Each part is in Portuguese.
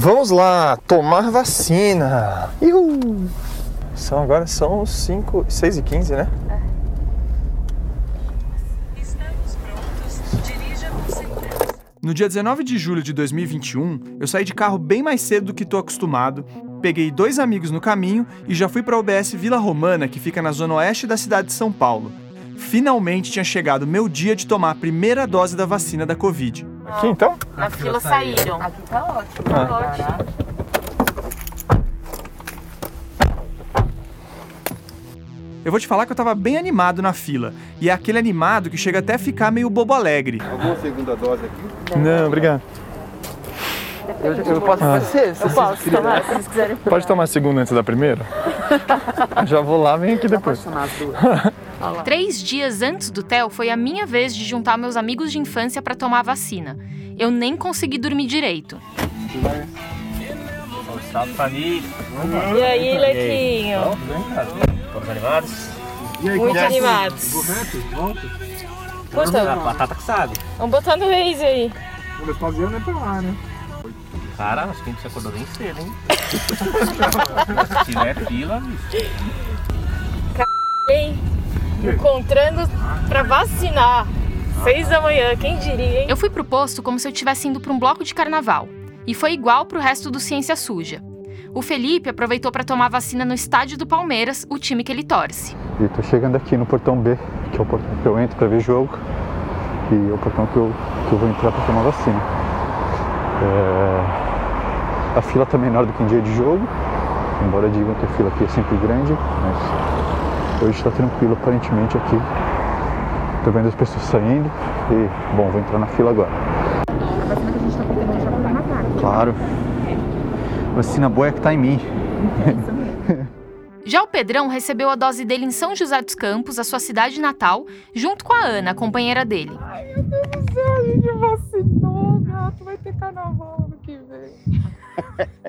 Vamos lá, tomar vacina. Uhul. São agora são 5, 6 e 15, né? No dia 19 de julho de 2021, eu saí de carro bem mais cedo do que estou acostumado, peguei dois amigos no caminho e já fui para a UBS Vila Romana, que fica na zona oeste da cidade de São Paulo. Finalmente tinha chegado meu dia de tomar a primeira dose da vacina da Covid. Aqui então? Na fila saíram. Aqui tá ótimo. Tá ótimo. Eu vou te falar que eu tava bem animado na fila. E é aquele animado que chega até a ficar meio bobo alegre. Alguma segunda dose aqui? Não, obrigado. Eu, eu posso Ah. fazer? Eu posso tomar, se vocês quiserem. Pode tomar a segunda antes da primeira? Já vou lá, vem aqui depois. Tomar as duas. Três dias antes do TEL foi a minha vez de juntar meus amigos de infância para tomar a vacina. Eu nem consegui dormir direito. Salve família! E aí, Lequinho? Todos animados? E aí, Muito é? animados. Correto? Volta? A batata que sabe. Vamos botar no Waze aí. Vamos fazer é pra lá, né? Cara, acho que a gente acordou bem cedo, hein? Se tiver fila, bicho. Ei, encontrando pra vacinar. Seis da manhã, quem diria, hein? Eu fui pro posto como se eu estivesse indo pra um bloco de carnaval. E foi igual pro resto do Ciência Suja. O Felipe aproveitou pra tomar vacina no estádio do Palmeiras, o time que ele torce. E tô chegando aqui no portão B, que é o portão que eu entro para ver jogo. E é o portão que eu, que eu vou entrar para tomar vacina. É, A fila tá menor do que em dia de jogo, embora digam que a fila aqui é sempre grande, mas hoje está tranquilo aparentemente aqui. Tô vendo as pessoas saindo e, bom, vou entrar na fila agora. Claro. Vacina boa é que tá em mim. Já o Pedrão recebeu a dose dele em São José dos Campos, a sua cidade natal, junto com a Ana, a companheira dele. A gente vacinou, gato. Vai ter carnaval ano que vem.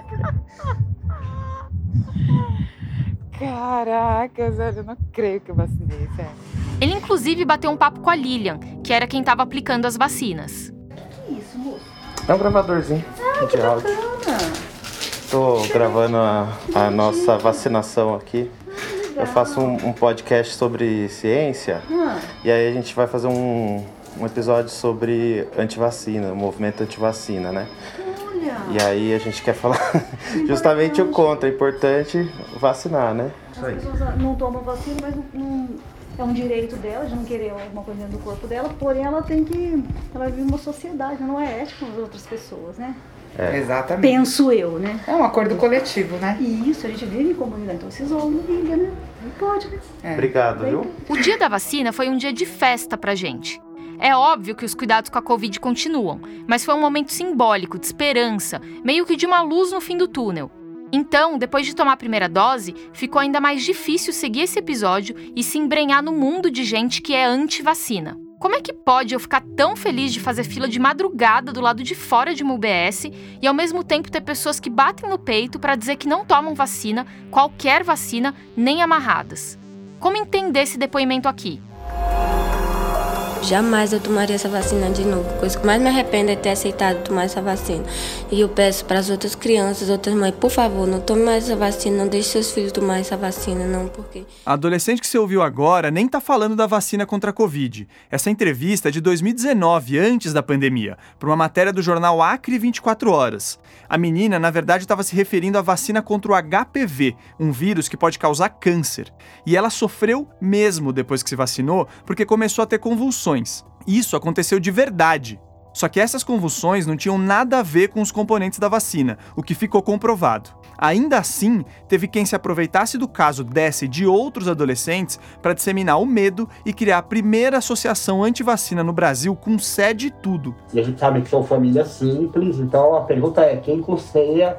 Caraca, Zé, eu não creio que eu vacinei, sério. Ele inclusive bateu um papo com a Lilian, que era quem estava aplicando as vacinas. É um gravadorzinho de áudio. Tô gravando a, a nossa vacinação aqui. Eu faço um, um podcast sobre ciência e aí a gente vai fazer um, um episódio sobre antivacina, o movimento antivacina, né? E aí a gente quer falar justamente o contra, é importante vacinar, né? As pessoas não tomam vacina, mas não, não- é um direito dela de não querer alguma coisa dentro do corpo dela, porém ela tem que. Ela vive uma sociedade, não é ético com as outras pessoas, né? Exatamente. Penso eu, né? É um acordo coletivo, né? E isso, a gente vive em comunidade, então se isola, não liga, né? Não pode, né? Obrigado, viu? O dia da vacina foi um dia de festa pra gente. É óbvio que os cuidados com a Covid continuam, mas foi um momento simbólico, de esperança, meio que de uma luz no fim do túnel. Então, depois de tomar a primeira dose, ficou ainda mais difícil seguir esse episódio e se embrenhar no mundo de gente que é anti-vacina. Como é que pode eu ficar tão feliz de fazer fila de madrugada do lado de fora de uma UBS e ao mesmo tempo ter pessoas que batem no peito para dizer que não tomam vacina, qualquer vacina, nem amarradas? Como entender esse depoimento aqui? Jamais eu tomaria essa vacina de novo. A coisa que mais me arrependo é ter aceitado tomar essa vacina. E eu peço para as outras crianças, outras mães, por favor, não tome mais essa vacina, não deixe seus filhos tomar essa vacina, não, porque A adolescente que você ouviu agora nem tá falando da vacina contra a Covid. Essa entrevista é de 2019, antes da pandemia, para uma matéria do jornal Acre 24 Horas. A menina, na verdade, estava se referindo à vacina contra o HPV, um vírus que pode causar câncer. E ela sofreu mesmo depois que se vacinou, porque começou a ter convulsões. Isso aconteceu de verdade. Só que essas convulsões não tinham nada a ver com os componentes da vacina, o que ficou comprovado. Ainda assim, teve quem se aproveitasse do caso dessa e de outros adolescentes para disseminar o medo e criar a primeira associação antivacina no Brasil com sede e tudo. E a gente sabe que são famílias simples, então a pergunta é quem custeia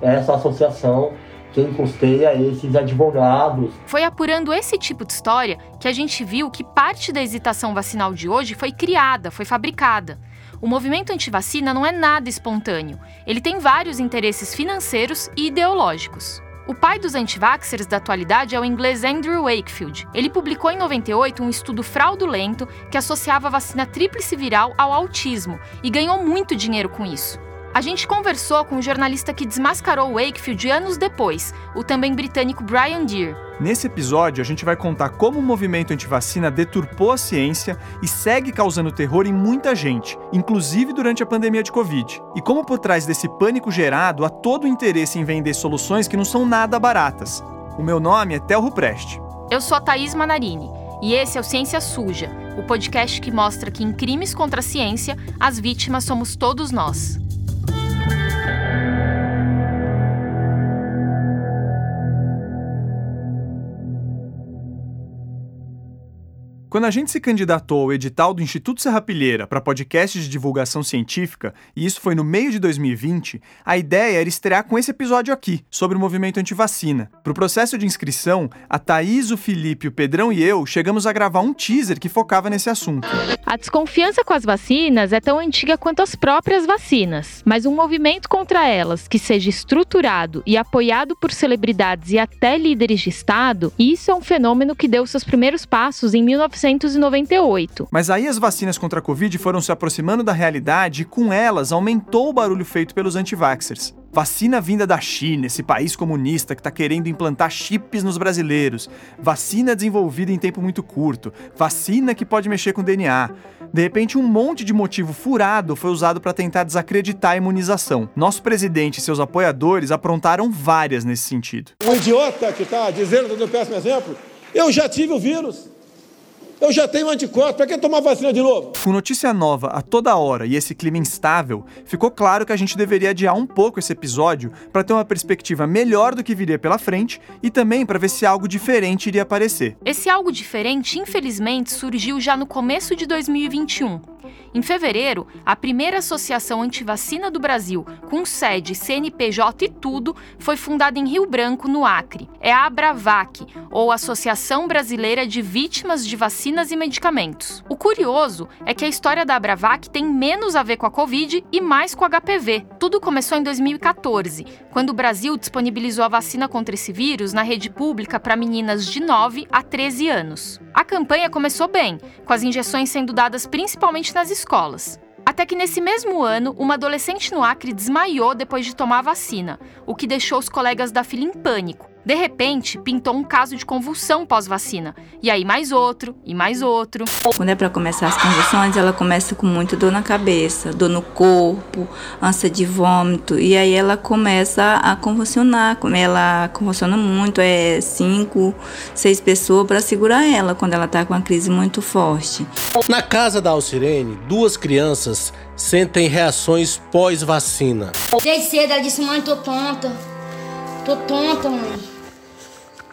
essa associação, quem custeia esses advogados. Foi apurando esse tipo de história que a gente viu que parte da hesitação vacinal de hoje foi criada, foi fabricada. O movimento antivacina não é nada espontâneo. Ele tem vários interesses financeiros e ideológicos. O pai dos antivaxxers da atualidade é o inglês Andrew Wakefield. Ele publicou em 98 um estudo fraudulento que associava a vacina tríplice viral ao autismo e ganhou muito dinheiro com isso. A gente conversou com o jornalista que desmascarou Wakefield anos depois, o também britânico Brian Deere. Nesse episódio, a gente vai contar como o movimento antivacina deturpou a ciência e segue causando terror em muita gente, inclusive durante a pandemia de Covid. E como por trás desse pânico gerado há todo o interesse em vender soluções que não são nada baratas. O meu nome é Tel Rupreste. Eu sou a Thaís Manarini e esse é o Ciência Suja, o podcast que mostra que em crimes contra a ciência, as vítimas somos todos nós. Quando a gente se candidatou ao edital do Instituto Serrapilheira para podcast de divulgação científica, e isso foi no meio de 2020, a ideia era estrear com esse episódio aqui, sobre o movimento antivacina. Para o processo de inscrição, a Thaís, o Felipe, o Pedrão e eu chegamos a gravar um teaser que focava nesse assunto. A desconfiança com as vacinas é tão antiga quanto as próprias vacinas, mas um movimento contra elas que seja estruturado e apoiado por celebridades e até líderes de Estado, isso é um fenômeno que deu seus primeiros passos em 19 1998. Mas aí as vacinas contra a Covid foram se aproximando da realidade e com elas aumentou o barulho feito pelos antivaxers. Vacina vinda da China, esse país comunista que está querendo implantar chips nos brasileiros. Vacina desenvolvida em tempo muito curto. Vacina que pode mexer com DNA. De repente, um monte de motivo furado foi usado para tentar desacreditar a imunização. Nosso presidente e seus apoiadores aprontaram várias nesse sentido. Um idiota que está dizendo, dando o péssimo exemplo, eu já tive o vírus. Eu já tenho anticorpos, para que tomar vacina de novo? Com notícia nova a toda hora e esse clima instável, ficou claro que a gente deveria adiar um pouco esse episódio para ter uma perspectiva melhor do que viria pela frente e também para ver se algo diferente iria aparecer. Esse algo diferente, infelizmente, surgiu já no começo de 2021. Em fevereiro, a primeira associação antivacina do Brasil, com sede, CNPJ e tudo, foi fundada em Rio Branco, no Acre. É a Abravac, ou Associação Brasileira de Vítimas de Vacinas e Medicamentos. O curioso é que a história da Abravac tem menos a ver com a Covid e mais com o HPV. Tudo começou em 2014, quando o Brasil disponibilizou a vacina contra esse vírus na rede pública para meninas de 9 a 13 anos. A campanha começou bem, com as injeções sendo dadas principalmente nas escolas. Até que nesse mesmo ano, uma adolescente no Acre desmaiou depois de tomar a vacina, o que deixou os colegas da fila em pânico. De repente, pintou um caso de convulsão pós-vacina. E aí mais outro, e mais outro. Quando é para começar as convulsões, ela começa com muita dor na cabeça, dor no corpo, ânsia de vômito. E aí ela começa a convulsionar. Ela convulsiona muito, é cinco, seis pessoas para segurar ela quando ela está com uma crise muito forte. Na casa da Alcirene, duas crianças sentem reações pós-vacina. Desde cedo ela disse, mãe, tô tonta. Tô tonta, mãe.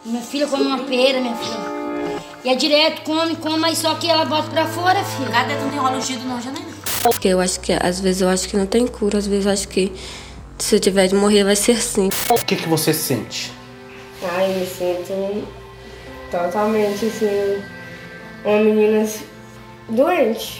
Minha filha come uma pera, minha filha. E é direto, come, come, mas só que ela bota pra fora, filha. Cada não tem rolo ungido não. Porque eu acho que, às vezes, eu acho que não tem cura. Às vezes, eu acho que se eu tiver de morrer, vai ser assim. O que, que você sente? Ai, eu me sinto totalmente, assim, uma menina doente.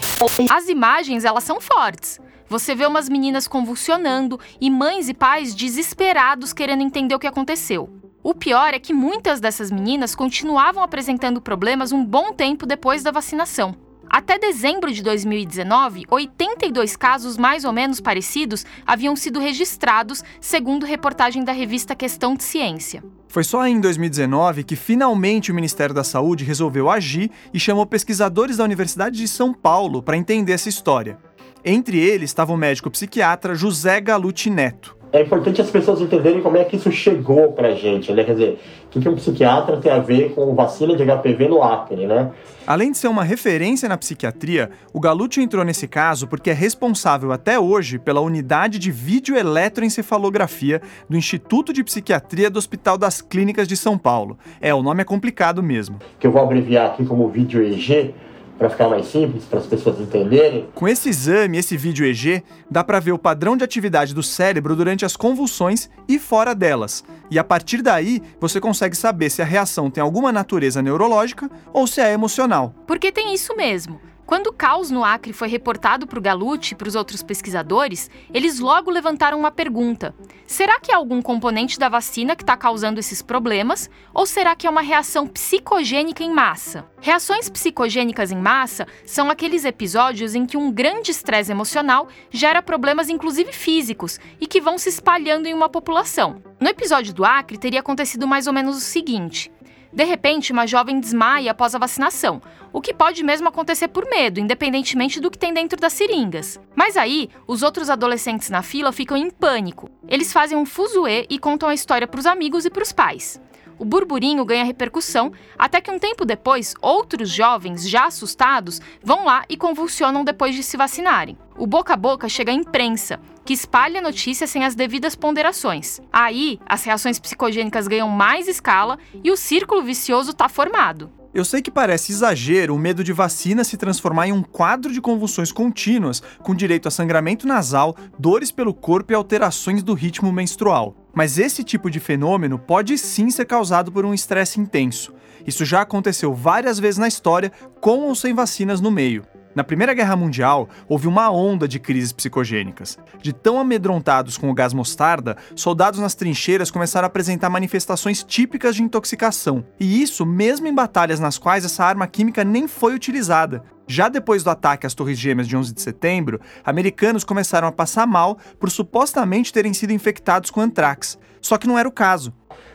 As imagens, elas são fortes. Você vê umas meninas convulsionando e mães e pais desesperados querendo entender o que aconteceu. O pior é que muitas dessas meninas continuavam apresentando problemas um bom tempo depois da vacinação. Até dezembro de 2019, 82 casos mais ou menos parecidos haviam sido registrados, segundo reportagem da revista Questão de Ciência. Foi só em 2019 que finalmente o Ministério da Saúde resolveu agir e chamou pesquisadores da Universidade de São Paulo para entender essa história. Entre eles estava o médico psiquiatra José Galuti Neto é importante as pessoas entenderem como é que isso chegou pra gente, né? Quer dizer, o que um psiquiatra tem a ver com vacina de HPV no Acre, né? Além de ser uma referência na psiquiatria, o Galute entrou nesse caso porque é responsável até hoje pela unidade de videoeletroencefalografia do Instituto de Psiquiatria do Hospital das Clínicas de São Paulo. É, o nome é complicado mesmo. Que eu vou abreviar aqui como vídeo EG, para ficar mais simples, para as pessoas entenderem. Com esse exame, esse vídeo EG, dá para ver o padrão de atividade do cérebro durante as convulsões e fora delas. E a partir daí, você consegue saber se a reação tem alguma natureza neurológica ou se é emocional. Porque tem isso mesmo. Quando o caos no Acre foi reportado para o Galute e para os outros pesquisadores, eles logo levantaram uma pergunta: será que é algum componente da vacina que está causando esses problemas? Ou será que é uma reação psicogênica em massa? Reações psicogênicas em massa são aqueles episódios em que um grande estresse emocional gera problemas, inclusive físicos, e que vão se espalhando em uma população. No episódio do Acre, teria acontecido mais ou menos o seguinte. De repente, uma jovem desmaia após a vacinação, o que pode mesmo acontecer por medo, independentemente do que tem dentro das seringas. Mas aí, os outros adolescentes na fila ficam em pânico. Eles fazem um fuzuê e contam a história para os amigos e para os pais. O burburinho ganha repercussão até que um tempo depois, outros jovens, já assustados, vão lá e convulsionam depois de se vacinarem. O boca a boca chega à imprensa, que espalha a notícia sem as devidas ponderações. Aí, as reações psicogênicas ganham mais escala e o círculo vicioso está formado. Eu sei que parece exagero o medo de vacina se transformar em um quadro de convulsões contínuas, com direito a sangramento nasal, dores pelo corpo e alterações do ritmo menstrual. Mas esse tipo de fenômeno pode sim ser causado por um estresse intenso. Isso já aconteceu várias vezes na história, com ou sem vacinas no meio. Na Primeira Guerra Mundial, houve uma onda de crises psicogênicas. De tão amedrontados com o gás mostarda, soldados nas trincheiras começaram a apresentar manifestações típicas de intoxicação. E isso mesmo em batalhas nas quais essa arma química nem foi utilizada. Já depois do ataque às Torres Gêmeas de 11 de setembro, americanos começaram a passar mal por supostamente terem sido infectados com antrax. Só que não era o caso.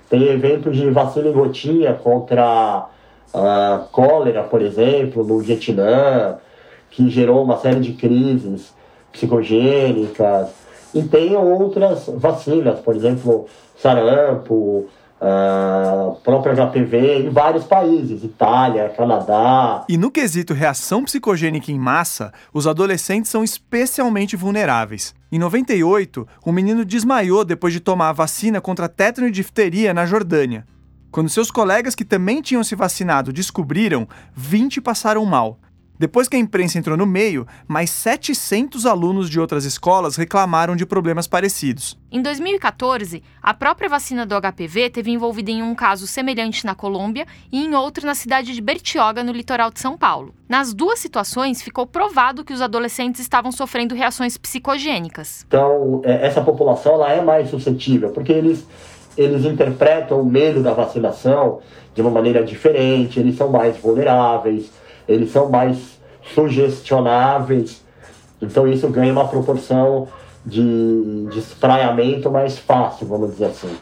Tem eventos de vacina em gotinha contra a cólera, por exemplo, no Vietnã que gerou uma série de crises psicogênicas. E tem outras vacinas, por exemplo, sarampo, a própria HPV em vários países, Itália, Canadá. E no quesito reação psicogênica em massa, os adolescentes são especialmente vulneráveis. Em 98, um menino desmaiou depois de tomar a vacina contra tétano e difteria na Jordânia. Quando seus colegas que também tinham se vacinado descobriram, 20 passaram mal. Depois que a imprensa entrou no meio, mais 700 alunos de outras escolas reclamaram de problemas parecidos. Em 2014, a própria vacina do HPV teve envolvida em um caso semelhante na Colômbia e em outro na cidade de Bertioga, no litoral de São Paulo. Nas duas situações, ficou provado que os adolescentes estavam sofrendo reações psicogênicas. Então, é, essa população ela é mais suscetível, porque eles, eles interpretam o medo da vacinação de uma maneira diferente, eles são mais vulneráveis eles são mais sugestionáveis, então isso ganha uma proporção de, de espraiamento mais fácil, vamos dizer assim.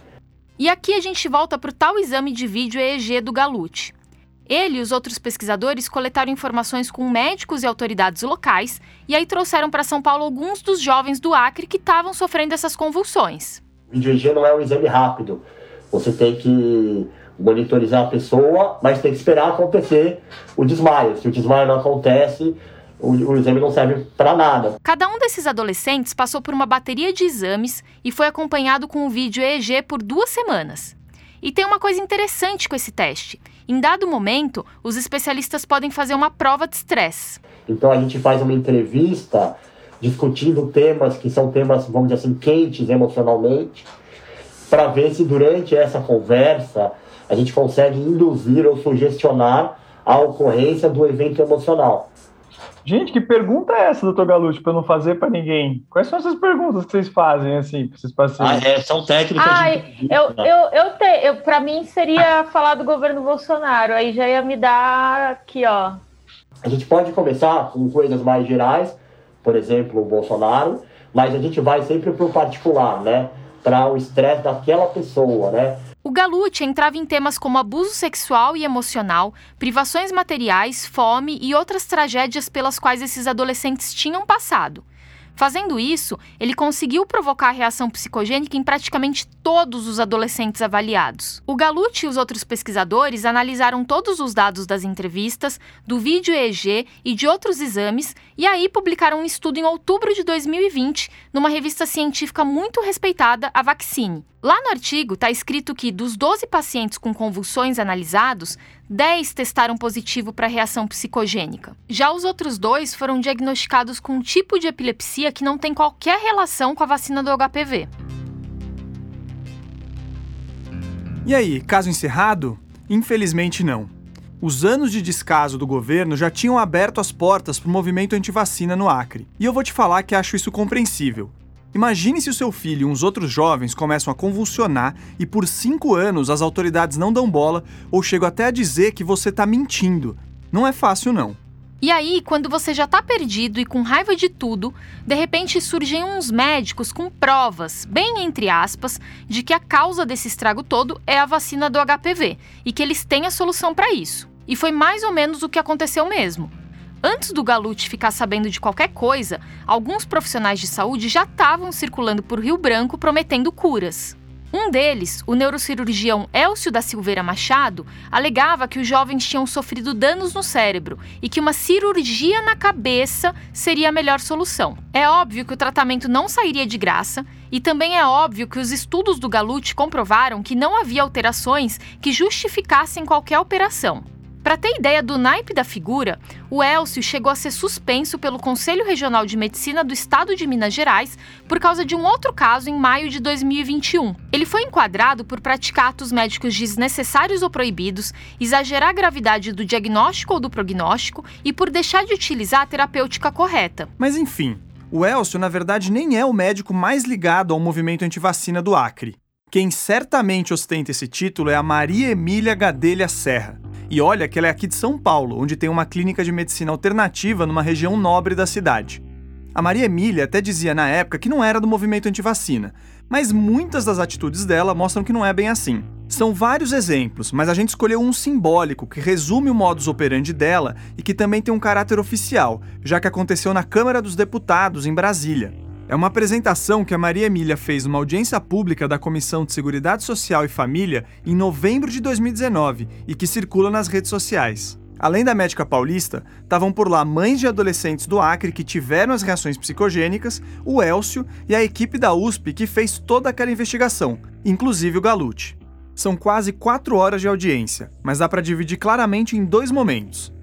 E aqui a gente volta para o tal exame de vídeo EEG do Galute. Ele e os outros pesquisadores coletaram informações com médicos e autoridades locais e aí trouxeram para São Paulo alguns dos jovens do Acre que estavam sofrendo essas convulsões. O vídeo EEG não é um exame rápido. Você tem que monitorizar a pessoa, mas tem que esperar acontecer o desmaio. Se o desmaio não acontece, o, o exame não serve para nada. Cada um desses adolescentes passou por uma bateria de exames e foi acompanhado com o vídeo EEG por duas semanas. E tem uma coisa interessante com esse teste. Em dado momento, os especialistas podem fazer uma prova de estresse. Então a gente faz uma entrevista discutindo temas que são temas, vamos dizer assim, quentes emocionalmente, para ver se durante essa conversa a gente consegue induzir ou sugestionar a ocorrência do evento emocional. Gente, que pergunta é essa, doutor Galucci, para não fazer para ninguém? Quais são essas perguntas que vocês fazem, assim, para esses pacientes? Ah, é, são técnicas Ai, de... eu, eu, eu, te, eu Para mim, seria falar do governo Bolsonaro, aí já ia me dar aqui, ó. A gente pode começar com coisas mais gerais, por exemplo, o Bolsonaro, mas a gente vai sempre para o particular, né? Para o estresse daquela pessoa, né? Galute entrava em temas como abuso sexual e emocional, privações materiais, fome e outras tragédias pelas quais esses adolescentes tinham passado. Fazendo isso, ele conseguiu provocar reação psicogênica em praticamente todos os adolescentes avaliados. O Galucci e os outros pesquisadores analisaram todos os dados das entrevistas, do vídeo EEG e de outros exames e aí publicaram um estudo em outubro de 2020 numa revista científica muito respeitada, a Vaccine. Lá no artigo está escrito que dos 12 pacientes com convulsões analisados, 10 testaram positivo para reação psicogênica. Já os outros dois foram diagnosticados com um tipo de epilepsia que não tem qualquer relação com a vacina do HPV. E aí, caso encerrado? Infelizmente não. Os anos de descaso do governo já tinham aberto as portas para o movimento antivacina no Acre. E eu vou te falar que acho isso compreensível. Imagine se o seu filho e uns outros jovens começam a convulsionar e por cinco anos as autoridades não dão bola ou chegam até a dizer que você está mentindo. Não é fácil, não. E aí, quando você já tá perdido e com raiva de tudo, de repente surgem uns médicos com provas, bem entre aspas, de que a causa desse estrago todo é a vacina do HPV e que eles têm a solução para isso. E foi mais ou menos o que aconteceu mesmo. Antes do Galute ficar sabendo de qualquer coisa, alguns profissionais de saúde já estavam circulando por Rio Branco prometendo curas. Um deles, o neurocirurgião Elcio da Silveira Machado, alegava que os jovens tinham sofrido danos no cérebro e que uma cirurgia na cabeça seria a melhor solução. É óbvio que o tratamento não sairia de graça e também é óbvio que os estudos do Galute comprovaram que não havia alterações que justificassem qualquer operação. Para ter ideia do naipe da figura, o Elcio chegou a ser suspenso pelo Conselho Regional de Medicina do Estado de Minas Gerais por causa de um outro caso em maio de 2021. Ele foi enquadrado por praticar atos médicos desnecessários ou proibidos, exagerar a gravidade do diagnóstico ou do prognóstico e por deixar de utilizar a terapêutica correta. Mas enfim, o Elcio na verdade nem é o médico mais ligado ao movimento antivacina do Acre. Quem certamente ostenta esse título é a Maria Emília Gadelha Serra. E olha que ela é aqui de São Paulo, onde tem uma clínica de medicina alternativa numa região nobre da cidade. A Maria Emília até dizia na época que não era do movimento antivacina, mas muitas das atitudes dela mostram que não é bem assim. São vários exemplos, mas a gente escolheu um simbólico que resume o modus operandi dela e que também tem um caráter oficial, já que aconteceu na Câmara dos Deputados, em Brasília. É uma apresentação que a Maria Emília fez numa audiência pública da Comissão de Seguridade Social e Família em novembro de 2019 e que circula nas redes sociais. Além da médica paulista, estavam por lá mães de adolescentes do Acre que tiveram as reações psicogênicas, o Elcio e a equipe da USP que fez toda aquela investigação, inclusive o Galute. São quase quatro horas de audiência, mas dá para dividir claramente em dois momentos.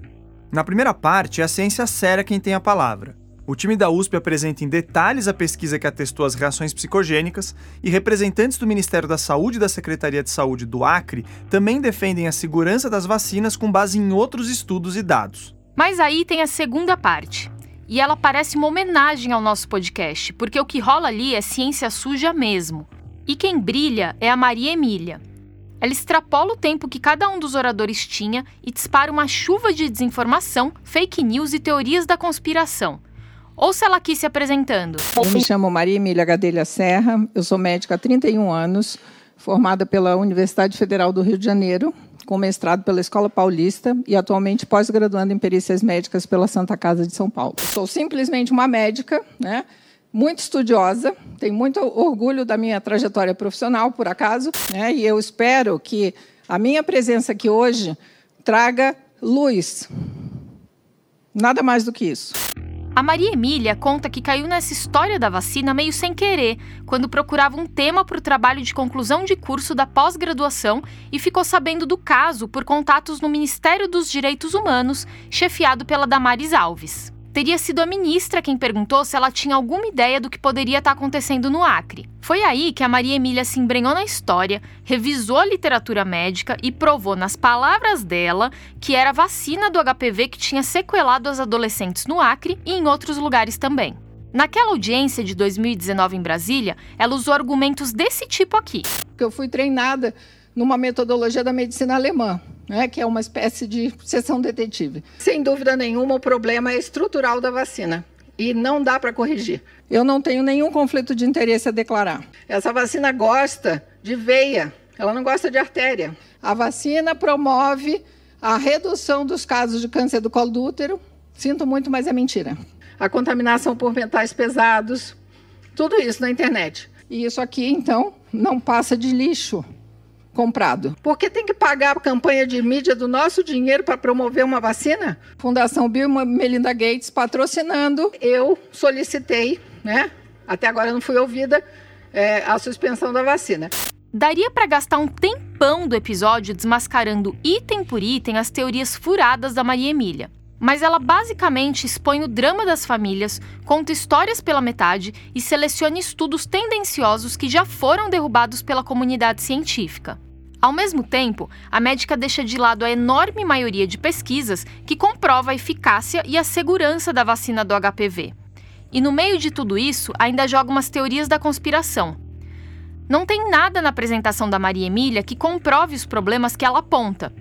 Na primeira parte, é a ciência séria quem tem a palavra. O time da USP apresenta em detalhes a pesquisa que atestou as reações psicogênicas e representantes do Ministério da Saúde e da Secretaria de Saúde do Acre também defendem a segurança das vacinas com base em outros estudos e dados. Mas aí tem a segunda parte. E ela parece uma homenagem ao nosso podcast, porque o que rola ali é ciência suja mesmo. E quem brilha é a Maria Emília. Ela extrapola o tempo que cada um dos oradores tinha e dispara uma chuva de desinformação, fake news e teorias da conspiração. Ouça ela aqui se apresentando. Eu me chamo Maria Emília Gadelha Serra, eu sou médica há 31 anos, formada pela Universidade Federal do Rio de Janeiro, com mestrado pela Escola Paulista e atualmente pós-graduando em perícias médicas pela Santa Casa de São Paulo. Sou simplesmente uma médica, né? Muito estudiosa, tenho muito orgulho da minha trajetória profissional, por acaso, né? E eu espero que a minha presença aqui hoje traga luz. Nada mais do que isso. A Maria Emília conta que caiu nessa história da vacina meio sem querer, quando procurava um tema para o trabalho de conclusão de curso da pós-graduação e ficou sabendo do caso por contatos no Ministério dos Direitos Humanos, chefiado pela Damares Alves teria sido a ministra quem perguntou se ela tinha alguma ideia do que poderia estar acontecendo no Acre. Foi aí que a Maria Emília se embrenhou na história, revisou a literatura médica e provou, nas palavras dela, que era a vacina do HPV que tinha sequelado as adolescentes no Acre e em outros lugares também. Naquela audiência de 2019 em Brasília, ela usou argumentos desse tipo aqui. Eu fui treinada numa metodologia da medicina alemã, né, que é uma espécie de sessão detetive. Sem dúvida nenhuma, o problema é estrutural da vacina e não dá para corrigir. Eu não tenho nenhum conflito de interesse a declarar. Essa vacina gosta de veia, ela não gosta de artéria. A vacina promove a redução dos casos de câncer do colo do útero. Sinto muito, mas é mentira. A contaminação por metais pesados, tudo isso na internet. E isso aqui, então, não passa de lixo comprado. Porque tem que pagar a campanha de mídia do nosso dinheiro para promover uma vacina? Fundação Bill e Melinda Gates patrocinando. Eu solicitei, né? Até agora não fui ouvida, é, a suspensão da vacina. Daria para gastar um tempão do episódio desmascarando item por item as teorias furadas da Maria Emília. Mas ela basicamente expõe o drama das famílias, conta histórias pela metade e seleciona estudos tendenciosos que já foram derrubados pela comunidade científica. Ao mesmo tempo, a médica deixa de lado a enorme maioria de pesquisas que comprova a eficácia e a segurança da vacina do HPV. E no meio de tudo isso, ainda joga umas teorias da conspiração. Não tem nada na apresentação da Maria Emília que comprove os problemas que ela aponta.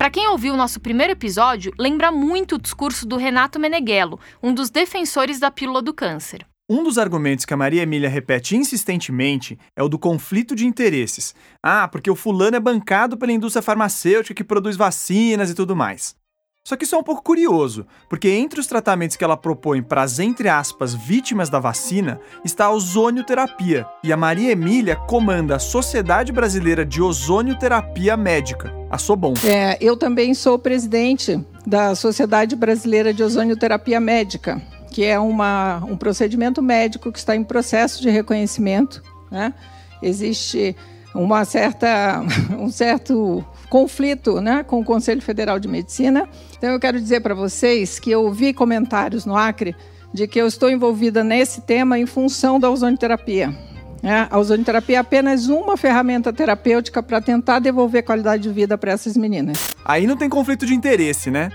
Para quem ouviu o nosso primeiro episódio, lembra muito o discurso do Renato Meneghello, um dos defensores da pílula do câncer. Um dos argumentos que a Maria Emília repete insistentemente é o do conflito de interesses. Ah, porque o fulano é bancado pela indústria farmacêutica que produz vacinas e tudo mais. Só que isso é um pouco curioso, porque entre os tratamentos que ela propõe para as, entre aspas, vítimas da vacina, está a ozonioterapia, e a Maria Emília comanda a Sociedade Brasileira de Ozonioterapia Médica, a SOBOM. É, eu também sou presidente da Sociedade Brasileira de Ozonioterapia Médica que é uma, um procedimento médico que está em processo de reconhecimento. Né? Existe uma certa, um certo conflito né, com o Conselho Federal de Medicina. Então, eu quero dizer para vocês que eu vi comentários no Acre de que eu estou envolvida nesse tema em função da ozonoterapia. É, a ozonoterapia é apenas uma ferramenta terapêutica para tentar devolver qualidade de vida para essas meninas. Aí não tem conflito de interesse, né?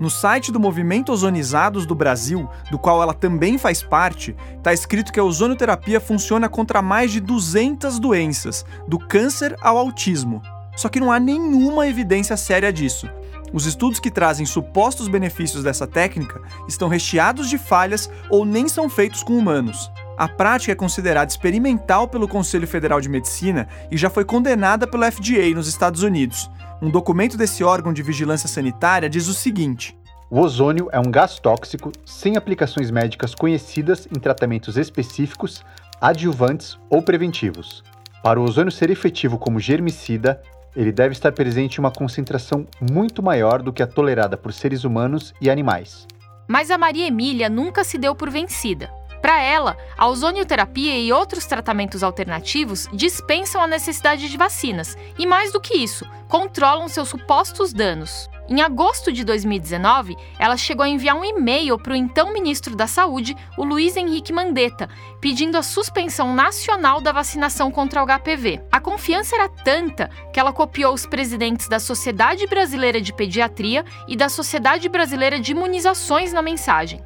No site do Movimento Ozonizados do Brasil, do qual ela também faz parte, está escrito que a ozonoterapia funciona contra mais de 200 doenças, do câncer ao autismo. Só que não há nenhuma evidência séria disso. Os estudos que trazem supostos benefícios dessa técnica estão recheados de falhas ou nem são feitos com humanos. A prática é considerada experimental pelo Conselho Federal de Medicina e já foi condenada pelo FDA nos Estados Unidos. Um documento desse órgão de vigilância sanitária diz o seguinte: O ozônio é um gás tóxico sem aplicações médicas conhecidas em tratamentos específicos, adjuvantes ou preventivos. Para o ozônio ser efetivo como germicida, ele deve estar presente em uma concentração muito maior do que a tolerada por seres humanos e animais. Mas a Maria Emília nunca se deu por vencida. Para ela, a ozonioterapia e outros tratamentos alternativos dispensam a necessidade de vacinas e, mais do que isso, controlam seus supostos danos. Em agosto de 2019, ela chegou a enviar um e-mail para o então ministro da Saúde, o Luiz Henrique Mandetta, pedindo a suspensão nacional da vacinação contra o HPV. A confiança era tanta que ela copiou os presidentes da Sociedade Brasileira de Pediatria e da Sociedade Brasileira de Imunizações na mensagem.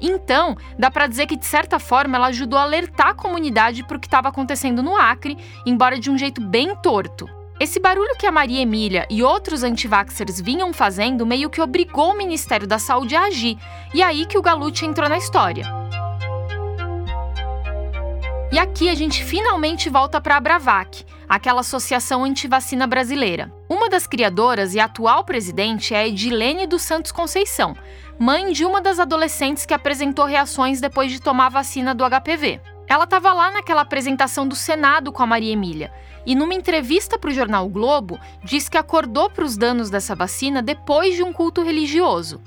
Então, dá para dizer que de certa forma ela ajudou a alertar a comunidade para o que estava acontecendo no Acre, embora de um jeito bem torto. Esse barulho que a Maria Emília e outros antivaxers vinham fazendo meio que obrigou o Ministério da Saúde a agir, e aí que o Galute entrou na história. E aqui a gente finalmente volta para a Bravac, aquela associação antivacina brasileira. Uma das criadoras e atual presidente é a Edilene dos Santos Conceição, mãe de uma das adolescentes que apresentou reações depois de tomar a vacina do HPV. Ela estava lá naquela apresentação do Senado com a Maria Emília e, numa entrevista para o jornal o Globo, diz que acordou para os danos dessa vacina depois de um culto religioso.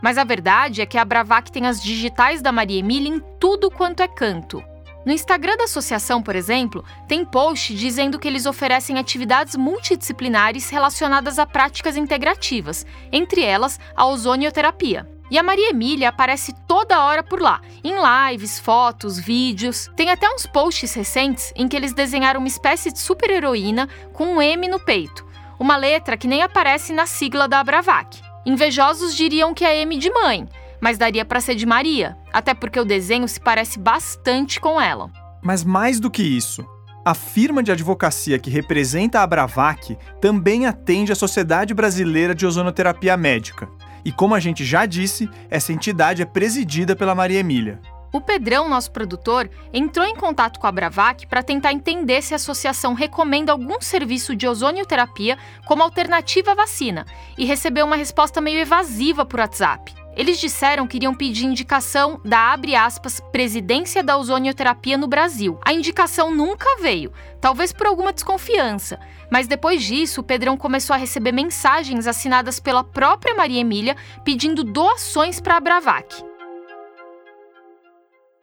Mas a verdade é que a Bravac tem as digitais da Maria Emília em tudo quanto é canto. No Instagram da associação, por exemplo, tem post dizendo que eles oferecem atividades multidisciplinares relacionadas a práticas integrativas, entre elas a ozonioterapia. E a Maria Emília aparece toda hora por lá, em lives, fotos, vídeos. Tem até uns posts recentes em que eles desenharam uma espécie de super-heroína com um M no peito, uma letra que nem aparece na sigla da Bravac. Invejosos diriam que é M de mãe, mas daria para ser de Maria, até porque o desenho se parece bastante com ela. Mas mais do que isso, a firma de advocacia que representa a Bravac também atende a Sociedade Brasileira de Ozonoterapia Médica. E como a gente já disse, essa entidade é presidida pela Maria Emília. O Pedrão, nosso produtor, entrou em contato com a Bravac para tentar entender se a associação recomenda algum serviço de ozonioterapia como alternativa à vacina e recebeu uma resposta meio evasiva por WhatsApp. Eles disseram que iriam pedir indicação da abre aspas presidência da ozonioterapia no Brasil. A indicação nunca veio, talvez por alguma desconfiança. Mas depois disso, o Pedrão começou a receber mensagens assinadas pela própria Maria Emília pedindo doações para a Bravac.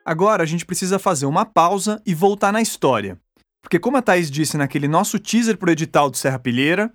Agora a gente precisa fazer uma pausa e voltar na história. Porque, como a Thaís disse naquele nosso teaser pro edital do Serra Pilheira.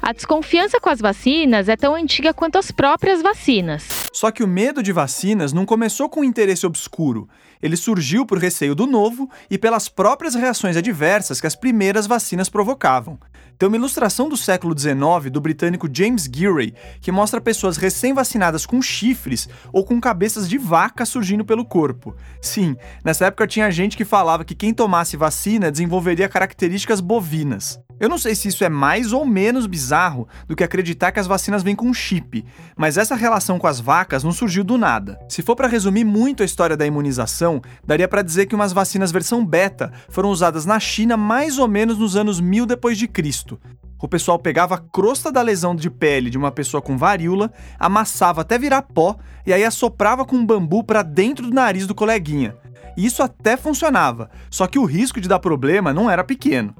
A desconfiança com as vacinas é tão antiga quanto as próprias vacinas. Só que o medo de vacinas não começou com um interesse obscuro. Ele surgiu por receio do novo e pelas próprias reações adversas que as primeiras vacinas provocavam. Tem uma ilustração do século XIX do britânico James Gillray que mostra pessoas recém-vacinadas com chifres ou com cabeças de vaca surgindo pelo corpo. Sim, nessa época tinha gente que falava que quem tomasse vacina desenvolveria características bovinas. Eu não sei se isso é mais ou menos bizarro do que acreditar que as vacinas vêm com chip, mas essa relação com as vacas não surgiu do nada. Se for para resumir muito a história da imunização, daria para dizer que umas vacinas versão beta foram usadas na China mais ou menos nos anos 1000 depois de Cristo. O pessoal pegava a crosta da lesão de pele de uma pessoa com varíola, amassava até virar pó e aí assoprava com um bambu para dentro do nariz do coleguinha. E isso até funcionava, só que o risco de dar problema não era pequeno.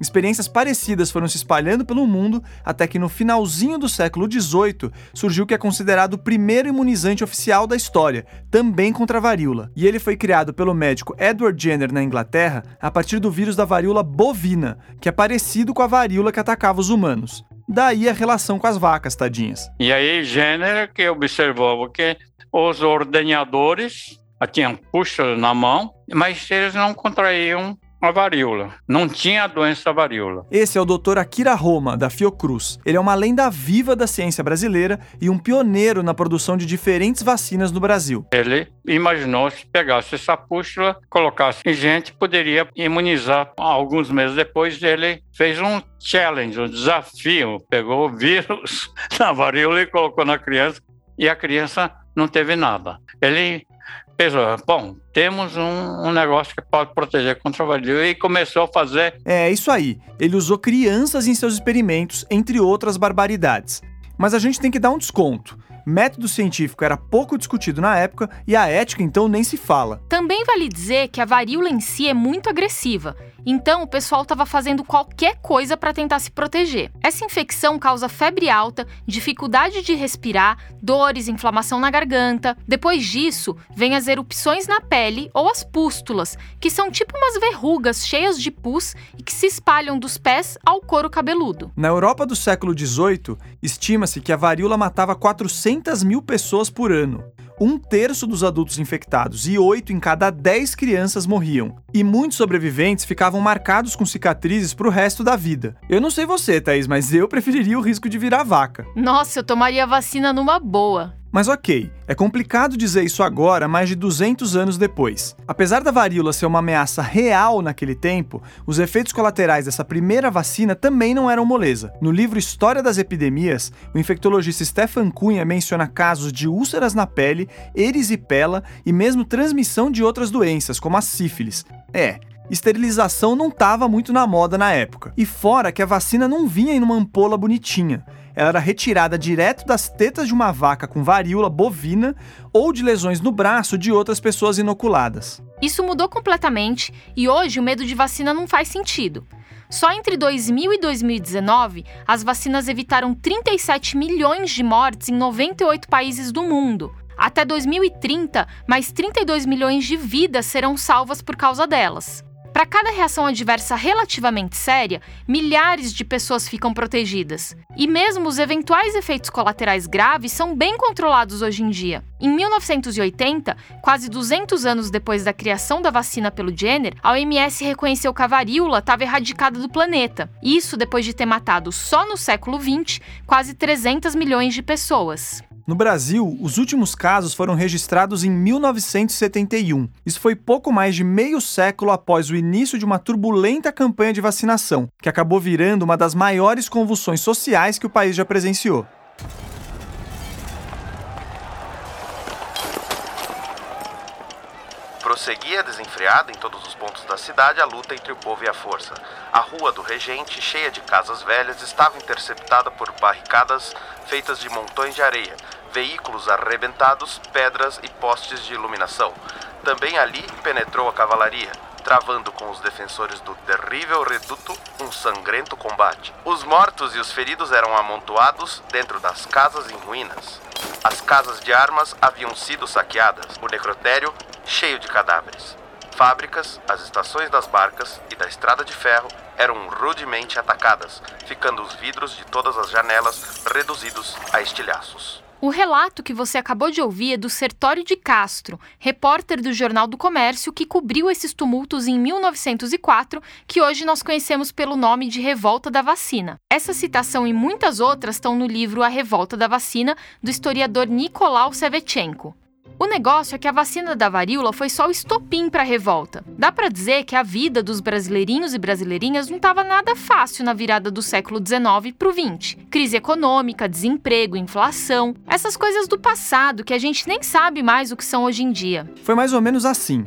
Experiências parecidas foram se espalhando pelo mundo até que no finalzinho do século XVIII surgiu o que é considerado o primeiro imunizante oficial da história, também contra a varíola. E ele foi criado pelo médico Edward Jenner na Inglaterra a partir do vírus da varíola bovina, que é parecido com a varíola que atacava os humanos. Daí a relação com as vacas, tadinhas. E aí Jenner que observou que os ordenadores tinham puxa na mão, mas eles não contraíam a varíola. Não tinha a doença da varíola. Esse é o Dr. Akira Roma, da Fiocruz. Ele é uma lenda viva da ciência brasileira e um pioneiro na produção de diferentes vacinas no Brasil. Ele imaginou se pegasse essa pústula, colocasse em gente, poderia imunizar. Alguns meses depois, ele fez um challenge, um desafio. Pegou o vírus da varíola e colocou na criança e a criança não teve nada. Ele pensou, bom, temos um, um, negócio que pode proteger contra a varíola e começou a fazer. É isso aí. Ele usou crianças em seus experimentos, entre outras barbaridades. Mas a gente tem que dar um desconto. Método científico era pouco discutido na época e a ética então nem se fala. Também vale dizer que a varíola em si é muito agressiva então, o pessoal estava fazendo qualquer coisa para tentar se proteger. Essa infecção causa febre alta, dificuldade de respirar, dores, inflamação na garganta. Depois disso, vem as erupções na pele ou as pústulas, que são tipo umas verrugas cheias de pus e que se espalham dos pés ao couro cabeludo. Na Europa do século XVIII, estima-se que a varíola matava 400 mil pessoas por ano um terço dos adultos infectados e oito em cada dez crianças morriam. E muitos sobreviventes ficavam marcados com cicatrizes pro resto da vida. Eu não sei você, Thaís, mas eu preferiria o risco de virar vaca. Nossa, eu tomaria vacina numa boa. Mas ok, é complicado dizer isso agora, mais de 200 anos depois. Apesar da varíola ser uma ameaça real naquele tempo, os efeitos colaterais dessa primeira vacina também não eram moleza. No livro História das Epidemias, o infectologista Stefan Cunha menciona casos de úlceras na pele, erisipela e mesmo transmissão de outras doenças, como a sífilis. É, esterilização não estava muito na moda na época. E fora que a vacina não vinha em uma ampola bonitinha ela era retirada direto das tetas de uma vaca com varíola bovina ou de lesões no braço de outras pessoas inoculadas. Isso mudou completamente e hoje o medo de vacina não faz sentido. Só entre 2000 e 2019, as vacinas evitaram 37 milhões de mortes em 98 países do mundo. Até 2030, mais 32 milhões de vidas serão salvas por causa delas. Para cada reação adversa relativamente séria, milhares de pessoas ficam protegidas. E mesmo os eventuais efeitos colaterais graves são bem controlados hoje em dia. Em 1980, quase 200 anos depois da criação da vacina pelo Jenner, a OMS reconheceu que a varíola estava erradicada do planeta. Isso depois de ter matado só no século 20 quase 300 milhões de pessoas. No Brasil, os últimos casos foram registrados em 1971. Isso foi pouco mais de meio século após o início de uma turbulenta campanha de vacinação, que acabou virando uma das maiores convulsões sociais que o país já presenciou. Prosseguia desenfreada em todos os pontos da cidade a luta entre o povo e a força. A rua do Regente, cheia de casas velhas, estava interceptada por barricadas feitas de montões de areia, veículos arrebentados, pedras e postes de iluminação. Também ali penetrou a cavalaria, travando com os defensores do terrível reduto um sangrento combate. Os mortos e os feridos eram amontoados dentro das casas em ruínas. As casas de armas haviam sido saqueadas, o necrotério cheio de cadáveres. Fábricas, as estações das barcas e da estrada de ferro eram rudemente atacadas, ficando os vidros de todas as janelas reduzidos a estilhaços. O relato que você acabou de ouvir é do Sertório de Castro, repórter do Jornal do Comércio que cobriu esses tumultos em 1904, que hoje nós conhecemos pelo nome de Revolta da Vacina. Essa citação e muitas outras estão no livro A Revolta da Vacina, do historiador Nicolau Sevchenko. O negócio é que a vacina da varíola foi só o estopim para a revolta. Dá para dizer que a vida dos brasileirinhos e brasileirinhas não estava nada fácil na virada do século XIX para o XX. Crise econômica, desemprego, inflação, essas coisas do passado que a gente nem sabe mais o que são hoje em dia. Foi mais ou menos assim.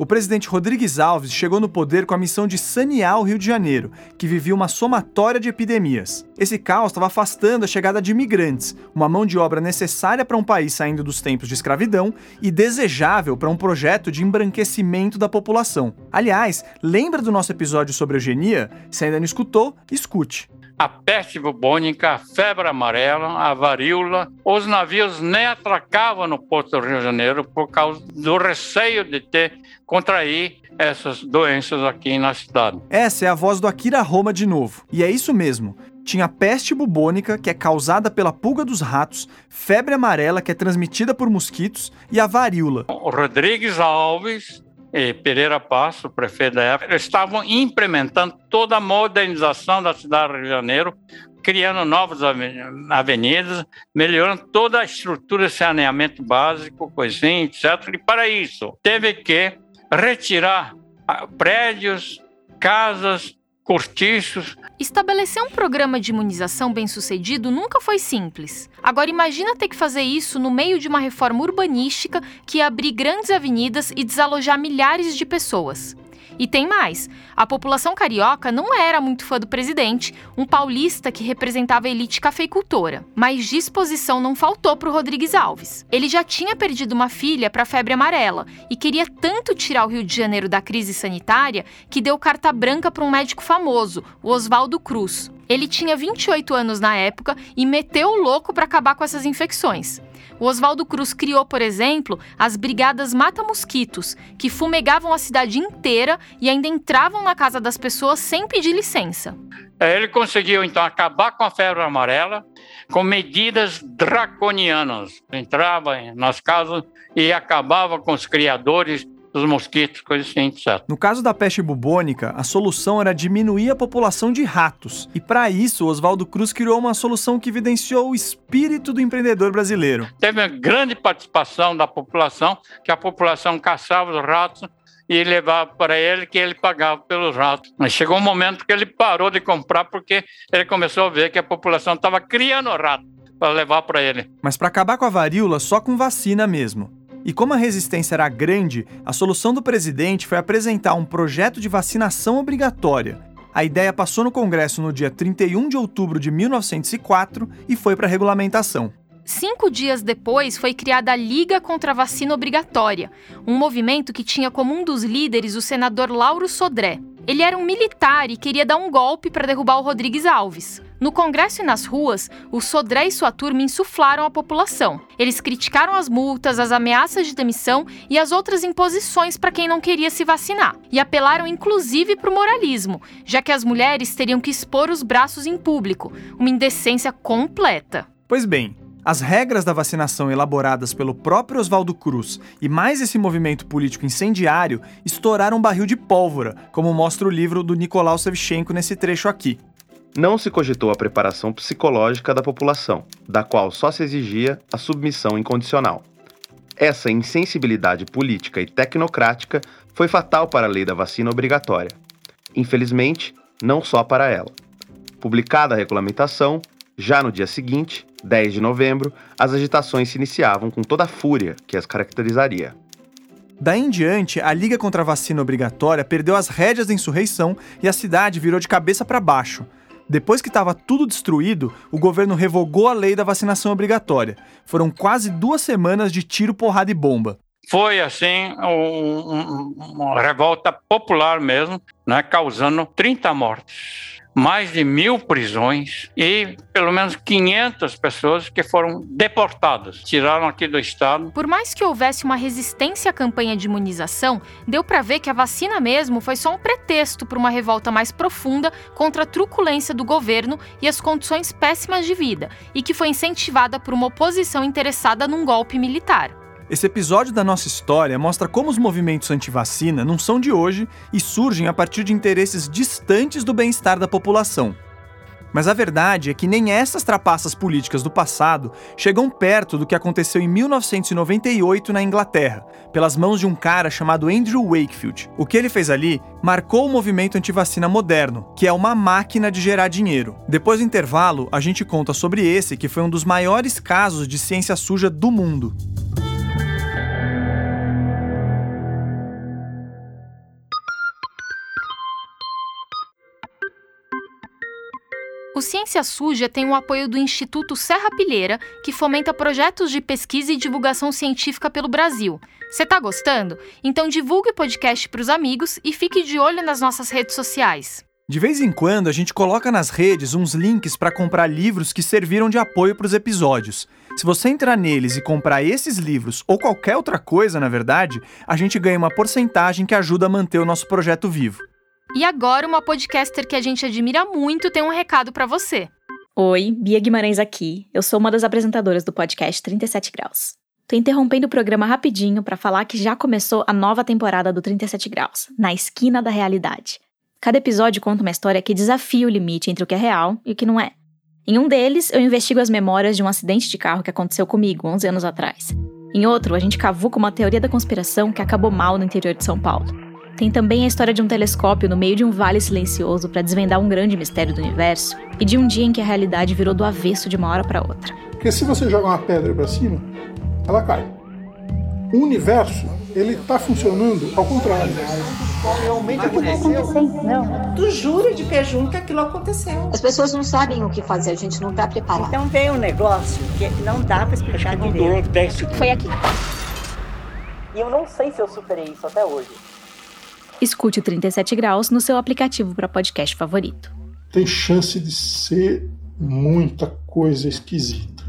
O presidente Rodrigues Alves chegou no poder com a missão de sanear o Rio de Janeiro, que vivia uma somatória de epidemias. Esse caos estava afastando a chegada de imigrantes, uma mão de obra necessária para um país saindo dos tempos de escravidão e desejável para um projeto de embranquecimento da população. Aliás, lembra do nosso episódio sobre eugenia? Se ainda não escutou, escute a peste bubônica, a febre amarela, a varíola. Os navios nem atracavam no porto do Rio de Janeiro por causa do receio de ter contrair essas doenças aqui na cidade. Essa é a voz do Akira Roma de novo. E é isso mesmo. Tinha peste bubônica, que é causada pela pulga dos ratos, febre amarela, que é transmitida por mosquitos, e a varíola. O Rodrigues Alves e Pereira Passo, prefeito da época, estavam implementando toda a modernização da cidade do Rio de Janeiro, criando novas avenidas, melhorando toda a estrutura de saneamento básico, coisinha, etc. E para isso, teve que retirar ah, prédios, casas, cortiços. Estabelecer um programa de imunização bem-sucedido nunca foi simples. Agora imagina ter que fazer isso no meio de uma reforma urbanística que ia abrir grandes avenidas e desalojar milhares de pessoas. E tem mais: a população carioca não era muito fã do presidente, um paulista que representava a elite cafeicultora. Mas disposição não faltou para o Rodrigues Alves. Ele já tinha perdido uma filha para a febre amarela e queria tanto tirar o Rio de Janeiro da crise sanitária que deu carta branca para um médico famoso, o Oswaldo Cruz. Ele tinha 28 anos na época e meteu o louco para acabar com essas infecções. O Oswaldo Cruz criou, por exemplo, as Brigadas Mata-Mosquitos, que fumegavam a cidade inteira e ainda entravam na casa das pessoas sem pedir licença. É, ele conseguiu, então, acabar com a febre amarela com medidas draconianas. Entrava nas casas e acabava com os criadores dos mosquitos, coisas assim, etc. No caso da peste bubônica, a solução era diminuir a população de ratos. E para isso, Oswaldo Cruz criou uma solução que evidenciou o espírito do empreendedor brasileiro. Teve uma grande participação da população, que a população caçava os ratos e levava para ele que ele pagava pelos ratos. Mas chegou um momento que ele parou de comprar porque ele começou a ver que a população estava criando rato para levar para ele. Mas para acabar com a varíola, só com vacina mesmo. E como a resistência era grande, a solução do presidente foi apresentar um projeto de vacinação obrigatória. A ideia passou no Congresso no dia 31 de outubro de 1904 e foi para regulamentação. Cinco dias depois, foi criada a Liga contra a Vacina Obrigatória, um movimento que tinha como um dos líderes o senador Lauro Sodré. Ele era um militar e queria dar um golpe para derrubar o Rodrigues Alves. No Congresso e nas ruas, o Sodré e sua turma insuflaram a população. Eles criticaram as multas, as ameaças de demissão e as outras imposições para quem não queria se vacinar. E apelaram inclusive para o moralismo, já que as mulheres teriam que expor os braços em público, uma indecência completa. Pois bem, as regras da vacinação elaboradas pelo próprio Oswaldo Cruz e mais esse movimento político incendiário estouraram um barril de pólvora, como mostra o livro do Nicolau Sevchenko nesse trecho aqui. Não se cogitou a preparação psicológica da população, da qual só se exigia a submissão incondicional. Essa insensibilidade política e tecnocrática foi fatal para a lei da vacina obrigatória. Infelizmente, não só para ela. Publicada a regulamentação, já no dia seguinte, 10 de novembro, as agitações se iniciavam com toda a fúria que as caracterizaria. Daí em diante, a Liga contra a Vacina Obrigatória perdeu as rédeas da insurreição e a cidade virou de cabeça para baixo. Depois que estava tudo destruído, o governo revogou a lei da vacinação obrigatória. Foram quase duas semanas de tiro, porrada e bomba. Foi, assim, um, um, uma revolta popular mesmo, né, causando 30 mortes. Mais de mil prisões e pelo menos 500 pessoas que foram deportadas, tiraram aqui do estado. Por mais que houvesse uma resistência à campanha de imunização, deu para ver que a vacina mesmo foi só um pretexto para uma revolta mais profunda contra a truculência do governo e as condições péssimas de vida, e que foi incentivada por uma oposição interessada num golpe militar. Esse episódio da nossa história mostra como os movimentos anti-vacina não são de hoje e surgem a partir de interesses distantes do bem-estar da população. Mas a verdade é que nem essas trapaças políticas do passado chegam perto do que aconteceu em 1998 na Inglaterra, pelas mãos de um cara chamado Andrew Wakefield. O que ele fez ali marcou o movimento antivacina moderno, que é uma máquina de gerar dinheiro. Depois do intervalo, a gente conta sobre esse, que foi um dos maiores casos de ciência suja do mundo. O Ciência Suja tem o apoio do Instituto Serra Pilheira, que fomenta projetos de pesquisa e divulgação científica pelo Brasil. Você tá gostando? Então divulgue o podcast para os amigos e fique de olho nas nossas redes sociais. De vez em quando a gente coloca nas redes uns links para comprar livros que serviram de apoio para os episódios. Se você entrar neles e comprar esses livros ou qualquer outra coisa, na verdade, a gente ganha uma porcentagem que ajuda a manter o nosso projeto vivo. E agora, uma podcaster que a gente admira muito tem um recado para você. Oi, Bia Guimarães aqui. Eu sou uma das apresentadoras do podcast 37 Graus. Tô interrompendo o programa rapidinho para falar que já começou a nova temporada do 37 Graus, na esquina da realidade. Cada episódio conta uma história que desafia o limite entre o que é real e o que não é. Em um deles, eu investigo as memórias de um acidente de carro que aconteceu comigo 11 anos atrás. Em outro, a gente cavuca uma teoria da conspiração que acabou mal no interior de São Paulo. Tem também a história de um telescópio no meio de um vale silencioso para desvendar um grande mistério do universo e de um dia em que a realidade virou do avesso de uma hora para outra. Porque se você joga uma pedra para cima, ela cai. O universo, ele tá funcionando ao contrário. Realmente aconteceu. Não. Tu jura de pé junto que aquilo aconteceu. As pessoas não sabem o que fazer, a gente não está preparado. Então tem um negócio que não dá para explicar direito. Foi aqui. E eu não sei se eu superei isso até hoje. Escute o 37 Graus no seu aplicativo para podcast favorito. Tem chance de ser muita coisa esquisita.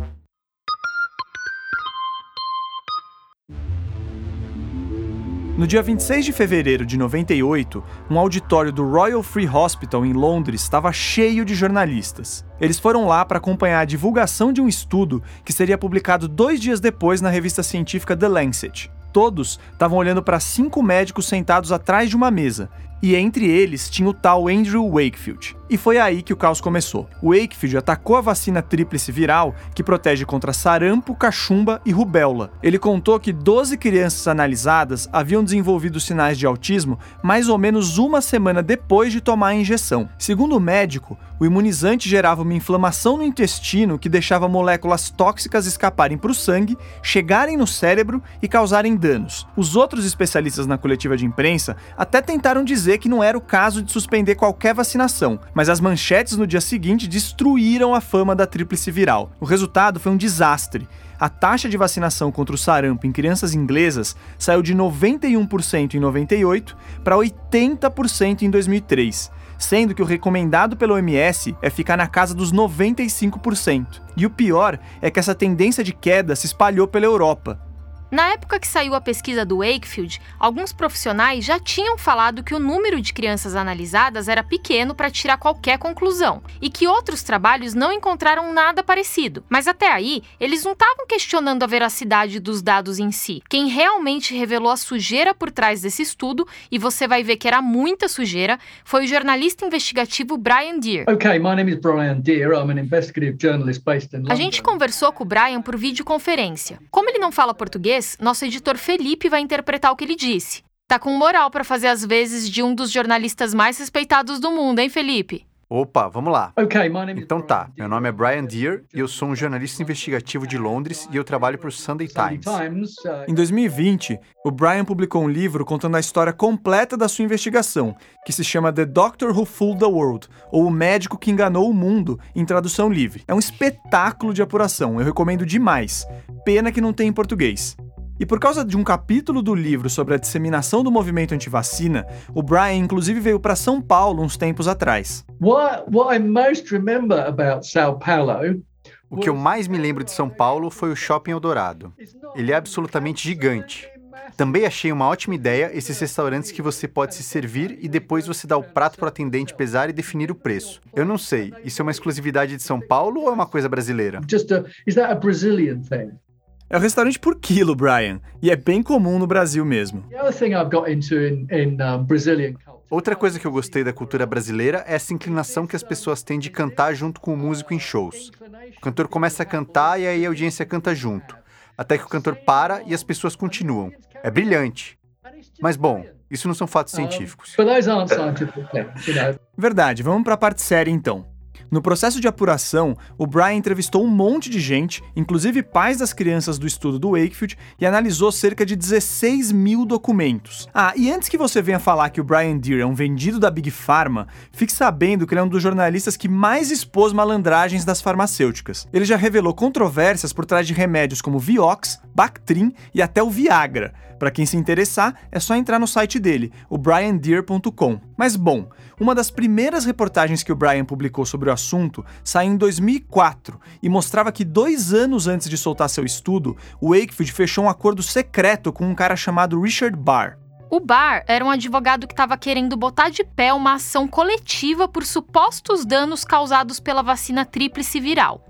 No dia 26 de fevereiro de 98, um auditório do Royal Free Hospital em Londres estava cheio de jornalistas. Eles foram lá para acompanhar a divulgação de um estudo que seria publicado dois dias depois na revista científica The Lancet. Todos estavam olhando para cinco médicos sentados atrás de uma mesa, e entre eles tinha o tal Andrew Wakefield. E foi aí que o caos começou. O Wakefield atacou a vacina tríplice viral que protege contra sarampo, cachumba e rubéola. Ele contou que 12 crianças analisadas haviam desenvolvido sinais de autismo mais ou menos uma semana depois de tomar a injeção. Segundo o médico, o imunizante gerava uma inflamação no intestino que deixava moléculas tóxicas escaparem para o sangue, chegarem no cérebro e causarem danos. Os outros especialistas na coletiva de imprensa até tentaram dizer que não era o caso de suspender qualquer vacinação, mas as manchetes no dia seguinte destruíram a fama da tríplice viral. O resultado foi um desastre. A taxa de vacinação contra o sarampo em crianças inglesas saiu de 91% em 98 para 80% em 2003, sendo que o recomendado pelo OMS é ficar na casa dos 95%. E o pior é que essa tendência de queda se espalhou pela Europa. Na época que saiu a pesquisa do Wakefield, alguns profissionais já tinham falado que o número de crianças analisadas era pequeno para tirar qualquer conclusão e que outros trabalhos não encontraram nada parecido. Mas até aí, eles não estavam questionando a veracidade dos dados em si. Quem realmente revelou a sujeira por trás desse estudo, e você vai ver que era muita sujeira, foi o jornalista investigativo Brian Deere. Okay, my name is Brian Deere. I'm an investigative journalist based in London. A gente conversou com o Brian por videoconferência. Como ele não fala português, nosso editor Felipe vai interpretar o que ele disse. Tá com moral para fazer as vezes de um dos jornalistas mais respeitados do mundo, hein, Felipe? Opa, vamos lá. então tá, meu nome é Brian Deere e eu sou um jornalista investigativo de Londres e eu trabalho para o Sunday Times. uh, Em 2020, o Brian publicou um livro contando a história completa da sua investigação, que se chama The Doctor Who Fooled the World, ou O Médico que Enganou o Mundo, em tradução livre. É um espetáculo de apuração, eu recomendo demais. Pena que não tem em português. E por causa de um capítulo do livro sobre a disseminação do movimento antivacina, o Brian inclusive veio para São Paulo uns tempos atrás. What, what I most remember about Sao Paulo o que eu mais me lembro de São Paulo foi o Shopping Eldorado. Ele é absolutamente gigante. Também achei uma ótima ideia esses restaurantes que você pode se servir e depois você dá o prato para o atendente pesar e definir o preço. Eu não sei, isso é uma exclusividade de São Paulo ou é uma coisa brasileira? É o restaurante por quilo, Brian, e é bem comum no Brasil mesmo. Outra coisa que eu gostei da cultura brasileira é essa inclinação que as pessoas têm de cantar junto com o músico em shows. O cantor começa a cantar e aí a audiência canta junto, até que o cantor para e as pessoas continuam. É brilhante. Mas bom, isso não são fatos científicos. Verdade, vamos para a parte séria então. No processo de apuração, o Brian entrevistou um monte de gente, inclusive pais das crianças do estudo do Wakefield, e analisou cerca de 16 mil documentos. Ah, e antes que você venha falar que o Brian Deere é um vendido da Big Pharma, fique sabendo que ele é um dos jornalistas que mais expôs malandragens das farmacêuticas. Ele já revelou controvérsias por trás de remédios como Vioxx, Bactrim e até o Viagra. Para quem se interessar, é só entrar no site dele, o briandeer.com. Mas bom, uma das primeiras reportagens que o Brian publicou sobre o assunto saiu em 2004 e mostrava que dois anos antes de soltar seu estudo, o Wakefield fechou um acordo secreto com um cara chamado Richard Barr. O Barr era um advogado que estava querendo botar de pé uma ação coletiva por supostos danos causados pela vacina tríplice viral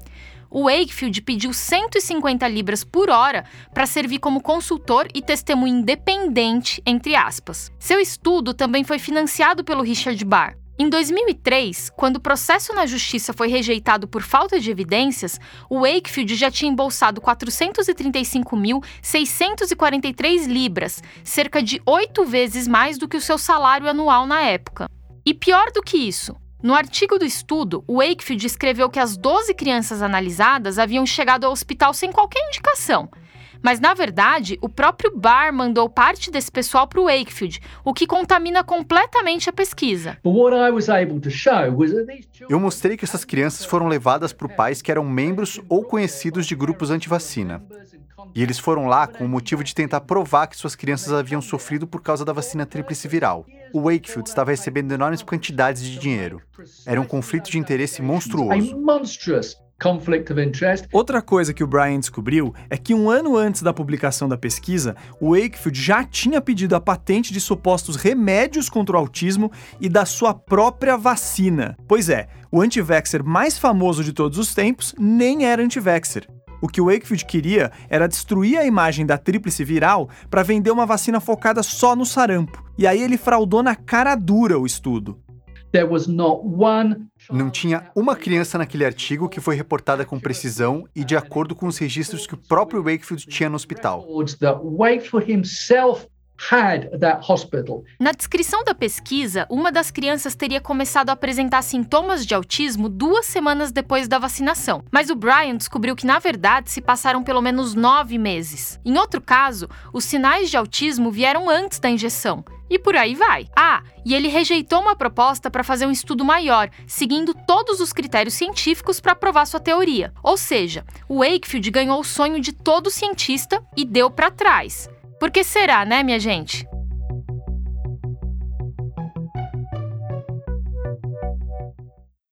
o Wakefield pediu 150 libras por hora para servir como consultor e testemunho independente, entre aspas. Seu estudo também foi financiado pelo Richard Barr. Em 2003, quando o processo na justiça foi rejeitado por falta de evidências, o Wakefield já tinha embolsado 435.643 libras, cerca de oito vezes mais do que o seu salário anual na época. E pior do que isso, no artigo do estudo, o Wakefield escreveu que as 12 crianças analisadas haviam chegado ao hospital sem qualquer indicação. Mas, na verdade, o próprio Barr mandou parte desse pessoal para o Wakefield, o que contamina completamente a pesquisa. Eu mostrei que essas crianças foram levadas por pais que eram membros ou conhecidos de grupos anti-vacina. E eles foram lá com o motivo de tentar provar que suas crianças haviam sofrido por causa da vacina tríplice viral. O Wakefield estava recebendo enormes quantidades de dinheiro. Era um conflito de interesse monstruoso. Outra coisa que o Brian descobriu é que um ano antes da publicação da pesquisa, o Wakefield já tinha pedido a patente de supostos remédios contra o autismo e da sua própria vacina. Pois é, o anti-vaxxer mais famoso de todos os tempos nem era anti-vaxxer. O que o Wakefield queria era destruir a imagem da tríplice viral para vender uma vacina focada só no sarampo. E aí ele fraudou na cara dura o estudo. Não tinha uma criança naquele artigo que foi reportada com precisão e de acordo com os registros que o próprio Wakefield tinha no hospital. Na descrição da pesquisa, uma das crianças teria começado a apresentar sintomas de autismo duas semanas depois da vacinação, mas o Brian descobriu que, na verdade, se passaram pelo menos nove meses. Em outro caso, os sinais de autismo vieram antes da injeção. E por aí vai. Ah, e ele rejeitou uma proposta para fazer um estudo maior, seguindo todos os critérios científicos para provar sua teoria. Ou seja, o Wakefield ganhou o sonho de todo cientista e deu para trás. Por que será, né, minha gente?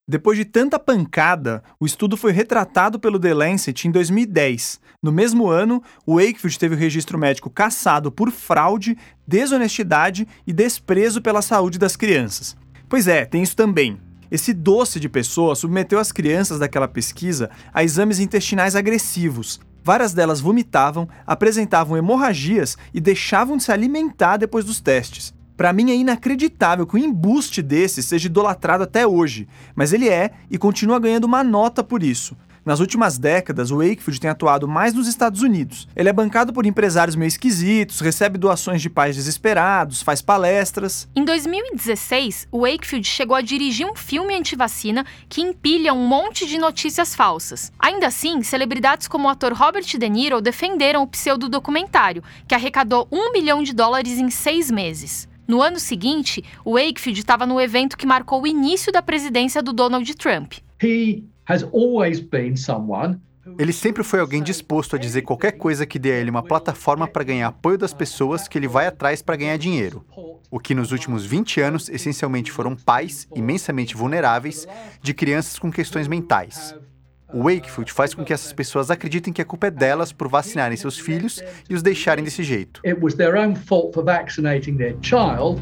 Depois de tanta pancada, o estudo foi retratado pelo The Lancet em 2010. No mesmo ano, o Wakefield teve o registro médico cassado por fraude, desonestidade e desprezo pela saúde das crianças. Pois é, tem isso também. Esse doce de pessoa submeteu as crianças daquela pesquisa a exames intestinais agressivos, Várias delas vomitavam, apresentavam hemorragias e deixavam de se alimentar depois dos testes. Para mim é inacreditável que um embuste desse seja idolatrado até hoje, mas ele é e continua ganhando uma nota por isso. Nas últimas décadas, o Wakefield tem atuado mais nos Estados Unidos. Ele é bancado por empresários meio esquisitos, recebe doações de pais desesperados, faz palestras. Em 2016, o Wakefield chegou a dirigir um filme anti-vacina que empilha um monte de notícias falsas. Ainda assim, celebridades como o ator Robert De Niro defenderam o pseudo-documentário, que arrecadou um milhão de dólares em seis meses. No ano seguinte, o Wakefield estava no evento que marcou o início da presidência do Donald Trump. He has always been someone Ele sempre foi alguém disposto a dizer qualquer coisa que dê a ele uma plataforma para ganhar apoio das pessoas que ele vai atrás para ganhar dinheiro. O que nos últimos 20 anos essencialmente foram pais imensamente vulneráveis de crianças com questões mentais. O Wakefield faz com que essas pessoas acreditem que a culpa é delas por vacinarem seus filhos e os deixarem desse jeito. It was their own fault for vaccinating their child.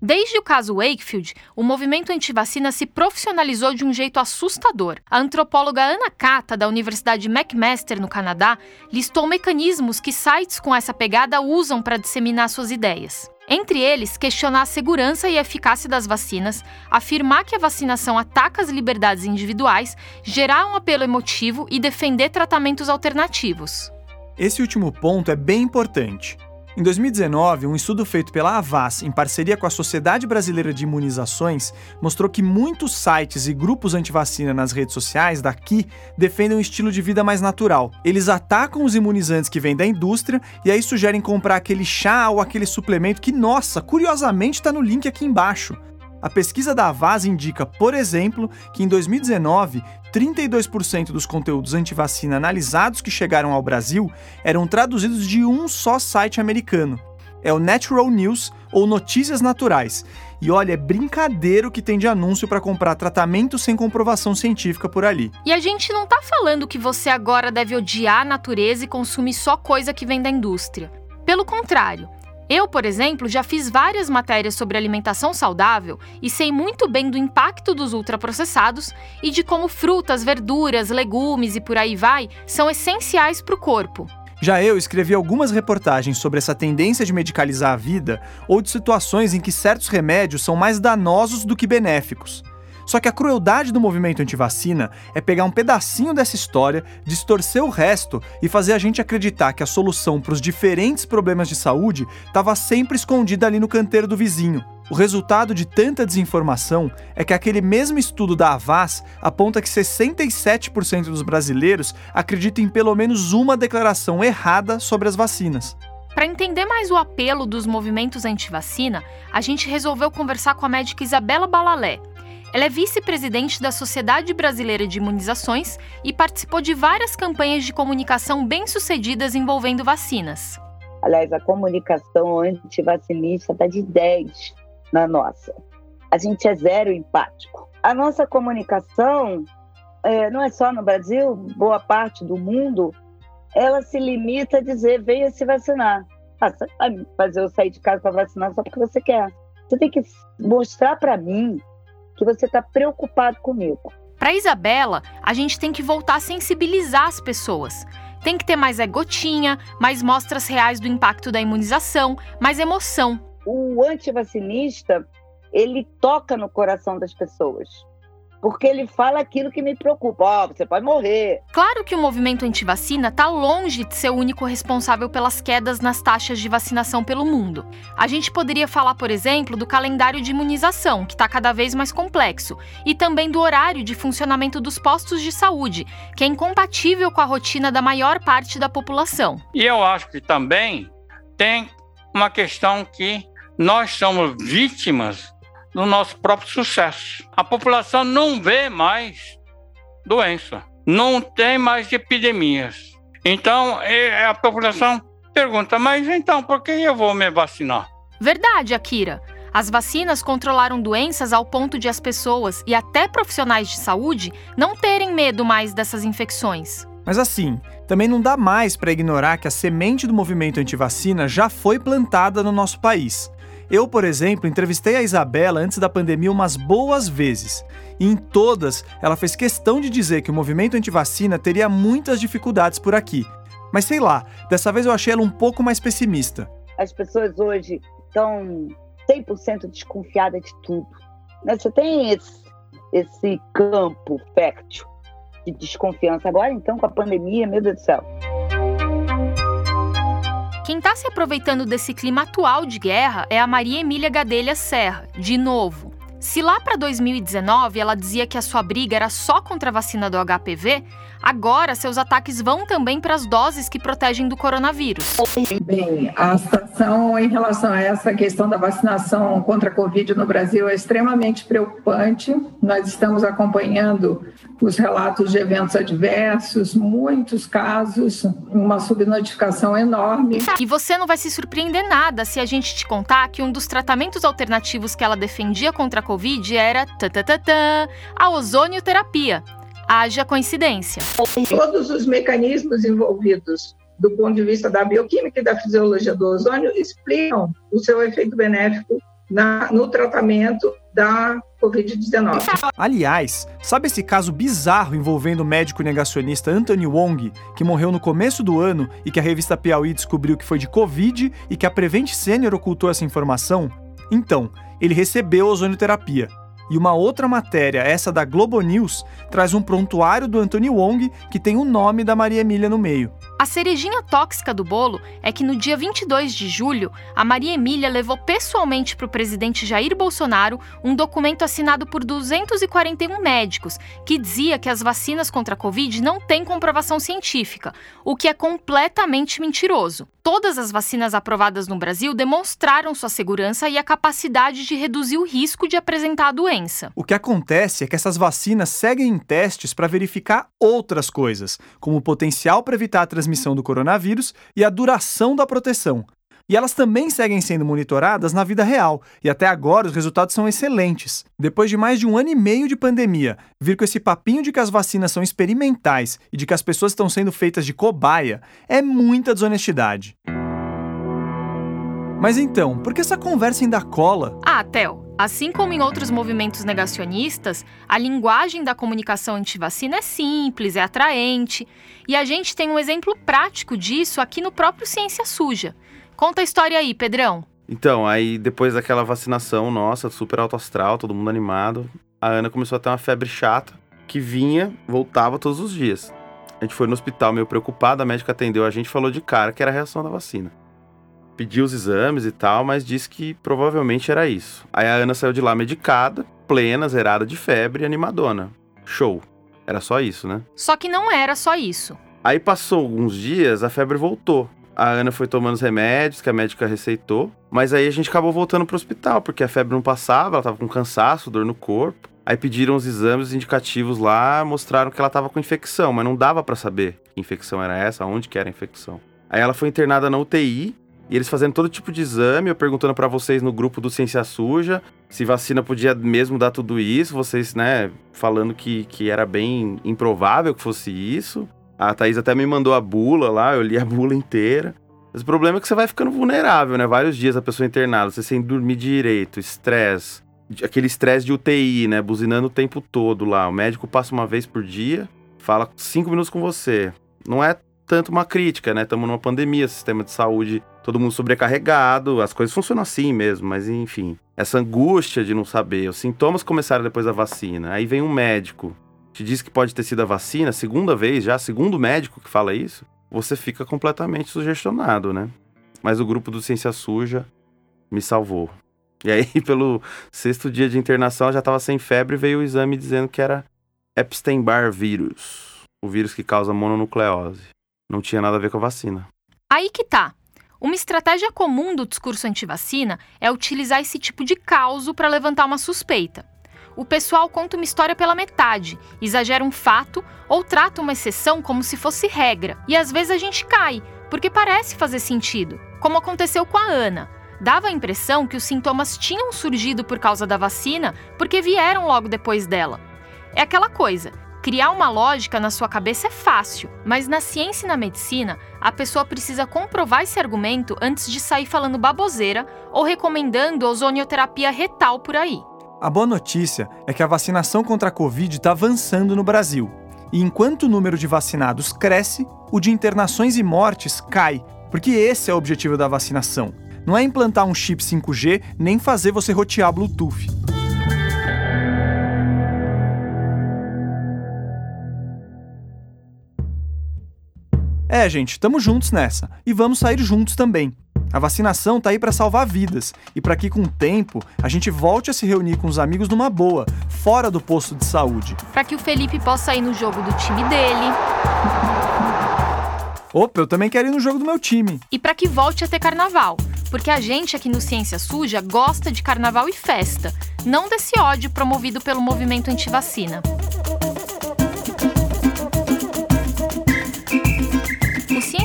Desde o caso Wakefield, o movimento antivacina se profissionalizou de um jeito assustador. A antropóloga Ana Kata, da Universidade McMaster, no Canadá, listou mecanismos que sites com essa pegada usam para disseminar suas ideias. Entre eles, questionar a segurança e eficácia das vacinas, afirmar que a vacinação ataca as liberdades individuais, gerar um apelo emotivo e defender tratamentos alternativos. Esse último ponto é bem importante. Em 2019, um estudo feito pela Avas, em parceria com a Sociedade Brasileira de Imunizações, mostrou que muitos sites e grupos antivacina nas redes sociais daqui defendem um estilo de vida mais natural. Eles atacam os imunizantes que vêm da indústria e aí sugerem comprar aquele chá ou aquele suplemento que, nossa, curiosamente está no link aqui embaixo. A pesquisa da Avaz indica, por exemplo, que em 2019, 32% dos conteúdos antivacina analisados que chegaram ao Brasil eram traduzidos de um só site americano. É o Natural News ou Notícias Naturais. E olha, é brincadeiro que tem de anúncio para comprar tratamento sem comprovação científica por ali. E a gente não tá falando que você agora deve odiar a natureza e consumir só coisa que vem da indústria. Pelo contrário, eu, por exemplo, já fiz várias matérias sobre alimentação saudável e sei muito bem do impacto dos ultraprocessados e de como frutas, verduras, legumes e por aí vai são essenciais para o corpo. Já eu escrevi algumas reportagens sobre essa tendência de medicalizar a vida ou de situações em que certos remédios são mais danosos do que benéficos. Só que a crueldade do movimento antivacina é pegar um pedacinho dessa história, distorcer o resto e fazer a gente acreditar que a solução para os diferentes problemas de saúde estava sempre escondida ali no canteiro do vizinho. O resultado de tanta desinformação é que aquele mesmo estudo da Avas aponta que 67% dos brasileiros acreditam em pelo menos uma declaração errada sobre as vacinas. Para entender mais o apelo dos movimentos anti-vacina, a gente resolveu conversar com a médica Isabela Balalé, ela é vice-presidente da Sociedade Brasileira de Imunizações e participou de várias campanhas de comunicação bem-sucedidas envolvendo vacinas. Aliás, a comunicação antivacinista está de 10 na nossa. A gente é zero empático. A nossa comunicação, é, não é só no Brasil, boa parte do mundo, ela se limita a dizer: venha se vacinar. Ah, fazer eu sair de casa para vacinar só porque você quer. Você tem que mostrar para mim que você está preocupado comigo. Para Isabela, a gente tem que voltar a sensibilizar as pessoas. Tem que ter mais é gotinha, mais mostras reais do impacto da imunização, mais emoção. O antivacinista, ele toca no coração das pessoas porque ele fala aquilo que me preocupa. Ó, oh, você pode morrer. Claro que o movimento antivacina está longe de ser o único responsável pelas quedas nas taxas de vacinação pelo mundo. A gente poderia falar, por exemplo, do calendário de imunização, que está cada vez mais complexo, e também do horário de funcionamento dos postos de saúde, que é incompatível com a rotina da maior parte da população. E eu acho que também tem uma questão que nós somos vítimas no nosso próprio sucesso. A população não vê mais doença, não tem mais epidemias. Então, a população pergunta, mas então por que eu vou me vacinar? Verdade, Akira. As vacinas controlaram doenças ao ponto de as pessoas e até profissionais de saúde não terem medo mais dessas infecções. Mas assim, também não dá mais para ignorar que a semente do movimento antivacina já foi plantada no nosso país. Eu, por exemplo, entrevistei a Isabela antes da pandemia umas boas vezes. E em todas, ela fez questão de dizer que o movimento antivacina teria muitas dificuldades por aqui. Mas sei lá, dessa vez eu achei ela um pouco mais pessimista. As pessoas hoje estão 100% desconfiadas de tudo. Né? Você tem esse, esse campo fértil de desconfiança. Agora, então, com a pandemia, meu Deus do céu. Quem está se aproveitando desse clima atual de guerra é a Maria Emília Gadelha Serra, de novo. Se lá para 2019 ela dizia que a sua briga era só contra a vacina do HPV, agora seus ataques vão também para as doses que protegem do coronavírus. Bem, a situação em relação a essa questão da vacinação contra a Covid no Brasil é extremamente preocupante. Nós estamos acompanhando os relatos de eventos adversos, muitos casos, uma subnotificação enorme. E você não vai se surpreender nada se a gente te contar que um dos tratamentos alternativos que ela defendia contra a Covid era tã, a ozonioterapia. Haja coincidência. Todos os mecanismos envolvidos do ponto de vista da bioquímica e da fisiologia do ozônio explicam o seu efeito benéfico na, no tratamento da Covid-19. Aliás, sabe esse caso bizarro envolvendo o médico negacionista Anthony Wong, que morreu no começo do ano e que a revista Piauí descobriu que foi de Covid e que a Prevent Senior ocultou essa informação? Então, ele recebeu ozonioterapia. E uma outra matéria, essa da Globo News, traz um prontuário do Anthony Wong que tem o nome da Maria Emília no meio. A cerejinha tóxica do bolo é que no dia 22 de julho, a Maria Emília levou pessoalmente para o presidente Jair Bolsonaro um documento assinado por 241 médicos que dizia que as vacinas contra a Covid não têm comprovação científica, o que é completamente mentiroso. Todas as vacinas aprovadas no Brasil demonstraram sua segurança e a capacidade de reduzir o risco de apresentar a doença. O que acontece é que essas vacinas seguem em testes para verificar outras coisas, como o potencial para evitar a transmissão do coronavírus e a duração da proteção. E elas também seguem sendo monitoradas na vida real, e até agora os resultados são excelentes. Depois de mais de um ano e meio de pandemia, vir com esse papinho de que as vacinas são experimentais e de que as pessoas estão sendo feitas de cobaia é muita desonestidade. Mas então, por que essa conversa ainda cola? Ah, Theo, Assim como em outros movimentos negacionistas, a linguagem da comunicação antivacina é simples, é atraente, e a gente tem um exemplo prático disso aqui no próprio Ciência Suja. Conta a história aí, Pedrão. Então, aí depois daquela vacinação nossa, super alto astral, todo mundo animado, a Ana começou a ter uma febre chata, que vinha, voltava todos os dias. A gente foi no hospital meio preocupado, a médica atendeu a gente falou de cara que era a reação da vacina pediu os exames e tal, mas disse que provavelmente era isso. Aí a Ana saiu de lá medicada, plena, zerada de febre e animadona. Show. Era só isso, né? Só que não era só isso. Aí passou alguns dias, a febre voltou. A Ana foi tomando os remédios que a médica receitou, mas aí a gente acabou voltando pro hospital, porque a febre não passava, ela tava com cansaço, dor no corpo. Aí pediram os exames indicativos lá, mostraram que ela tava com infecção, mas não dava para saber que infecção era essa, onde que era a infecção. Aí ela foi internada na UTI, e eles fazendo todo tipo de exame, eu perguntando para vocês no grupo do Ciência Suja se vacina podia mesmo dar tudo isso, vocês, né, falando que, que era bem improvável que fosse isso. A Thaís até me mandou a bula lá, eu li a bula inteira. Mas o problema é que você vai ficando vulnerável, né? Vários dias a pessoa internada, você sem dormir direito, estresse, aquele estresse de UTI, né? Buzinando o tempo todo lá. O médico passa uma vez por dia, fala cinco minutos com você. Não é tanto uma crítica, né? Estamos numa pandemia, sistema de saúde todo mundo sobrecarregado, as coisas funcionam assim mesmo, mas enfim. Essa angústia de não saber, os sintomas começaram depois da vacina. Aí vem um médico, te diz que pode ter sido a vacina, segunda vez já, segundo médico que fala isso, você fica completamente sugestionado, né? Mas o grupo do Ciência Suja me salvou. E aí, pelo sexto dia de internação, eu já estava sem febre e veio o exame dizendo que era Epstein-Barr vírus, o vírus que causa mononucleose. Não tinha nada a ver com a vacina. Aí que tá. Uma estratégia comum do discurso antivacina é utilizar esse tipo de caos para levantar uma suspeita. O pessoal conta uma história pela metade, exagera um fato ou trata uma exceção como se fosse regra. E às vezes a gente cai, porque parece fazer sentido, como aconteceu com a Ana. Dava a impressão que os sintomas tinham surgido por causa da vacina porque vieram logo depois dela. É aquela coisa, Criar uma lógica na sua cabeça é fácil, mas na ciência e na medicina, a pessoa precisa comprovar esse argumento antes de sair falando baboseira ou recomendando ozonioterapia retal por aí. A boa notícia é que a vacinação contra a Covid está avançando no Brasil. E enquanto o número de vacinados cresce, o de internações e mortes cai, porque esse é o objetivo da vacinação. Não é implantar um chip 5G nem fazer você rotear Bluetooth. É, gente, estamos juntos nessa. E vamos sair juntos também. A A vacinação tá aí para salvar vidas e para que com o tempo a gente volte a se reunir com os amigos numa boa, fora do posto de saúde. Para que o Felipe possa ir no jogo do time dele. Opa, eu também quero ir no jogo do meu time. E para que volte a ter carnaval, porque a gente aqui no Ciência Suja gosta de carnaval e festa, não desse ódio promovido pelo movimento antivacina.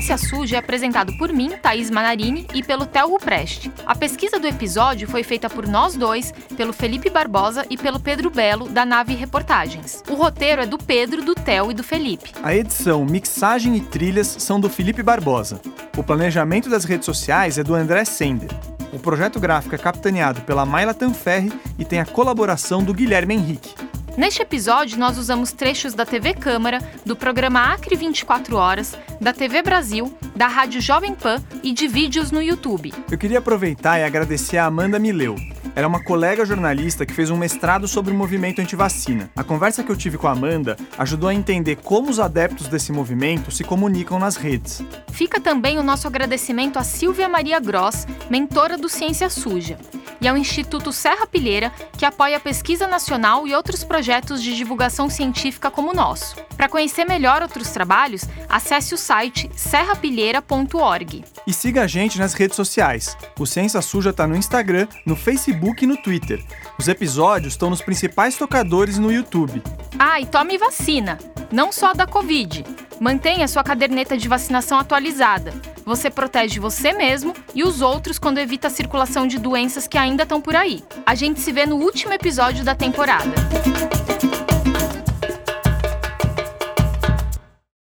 Ciência Suja é apresentado por mim, Thaís Manarini, e pelo Theo Preste. A pesquisa do episódio foi feita por nós dois, pelo Felipe Barbosa e pelo Pedro Belo, da Nave Reportagens. O roteiro é do Pedro, do Theo e do Felipe. A edição, mixagem e trilhas são do Felipe Barbosa. O planejamento das redes sociais é do André Sender. O projeto gráfico é capitaneado pela Mayla Tanferri e tem a colaboração do Guilherme Henrique. Neste episódio, nós usamos trechos da TV Câmara, do programa Acre 24 Horas, da TV Brasil, da Rádio Jovem Pan e de vídeos no YouTube. Eu queria aproveitar e agradecer a Amanda Mileu. Ela é uma colega jornalista que fez um mestrado sobre o movimento antivacina. A conversa que eu tive com a Amanda ajudou a entender como os adeptos desse movimento se comunicam nas redes. Fica também o nosso agradecimento a Silvia Maria Gross, mentora do Ciência Suja, e ao Instituto Serra Pilheira, que apoia a pesquisa nacional e outros projetos de divulgação científica como o nosso. Para conhecer melhor outros trabalhos, acesse o site serrapilheira.org. E siga a gente nas redes sociais. O Ciência Suja está no Instagram, no Facebook e no Twitter. Os episódios estão nos principais tocadores no YouTube. Ah, e tome vacina, não só da Covid. Mantenha sua caderneta de vacinação atualizada. Você protege você mesmo e os outros quando evita a circulação de doenças que ainda estão por aí. A gente se vê no último episódio da temporada.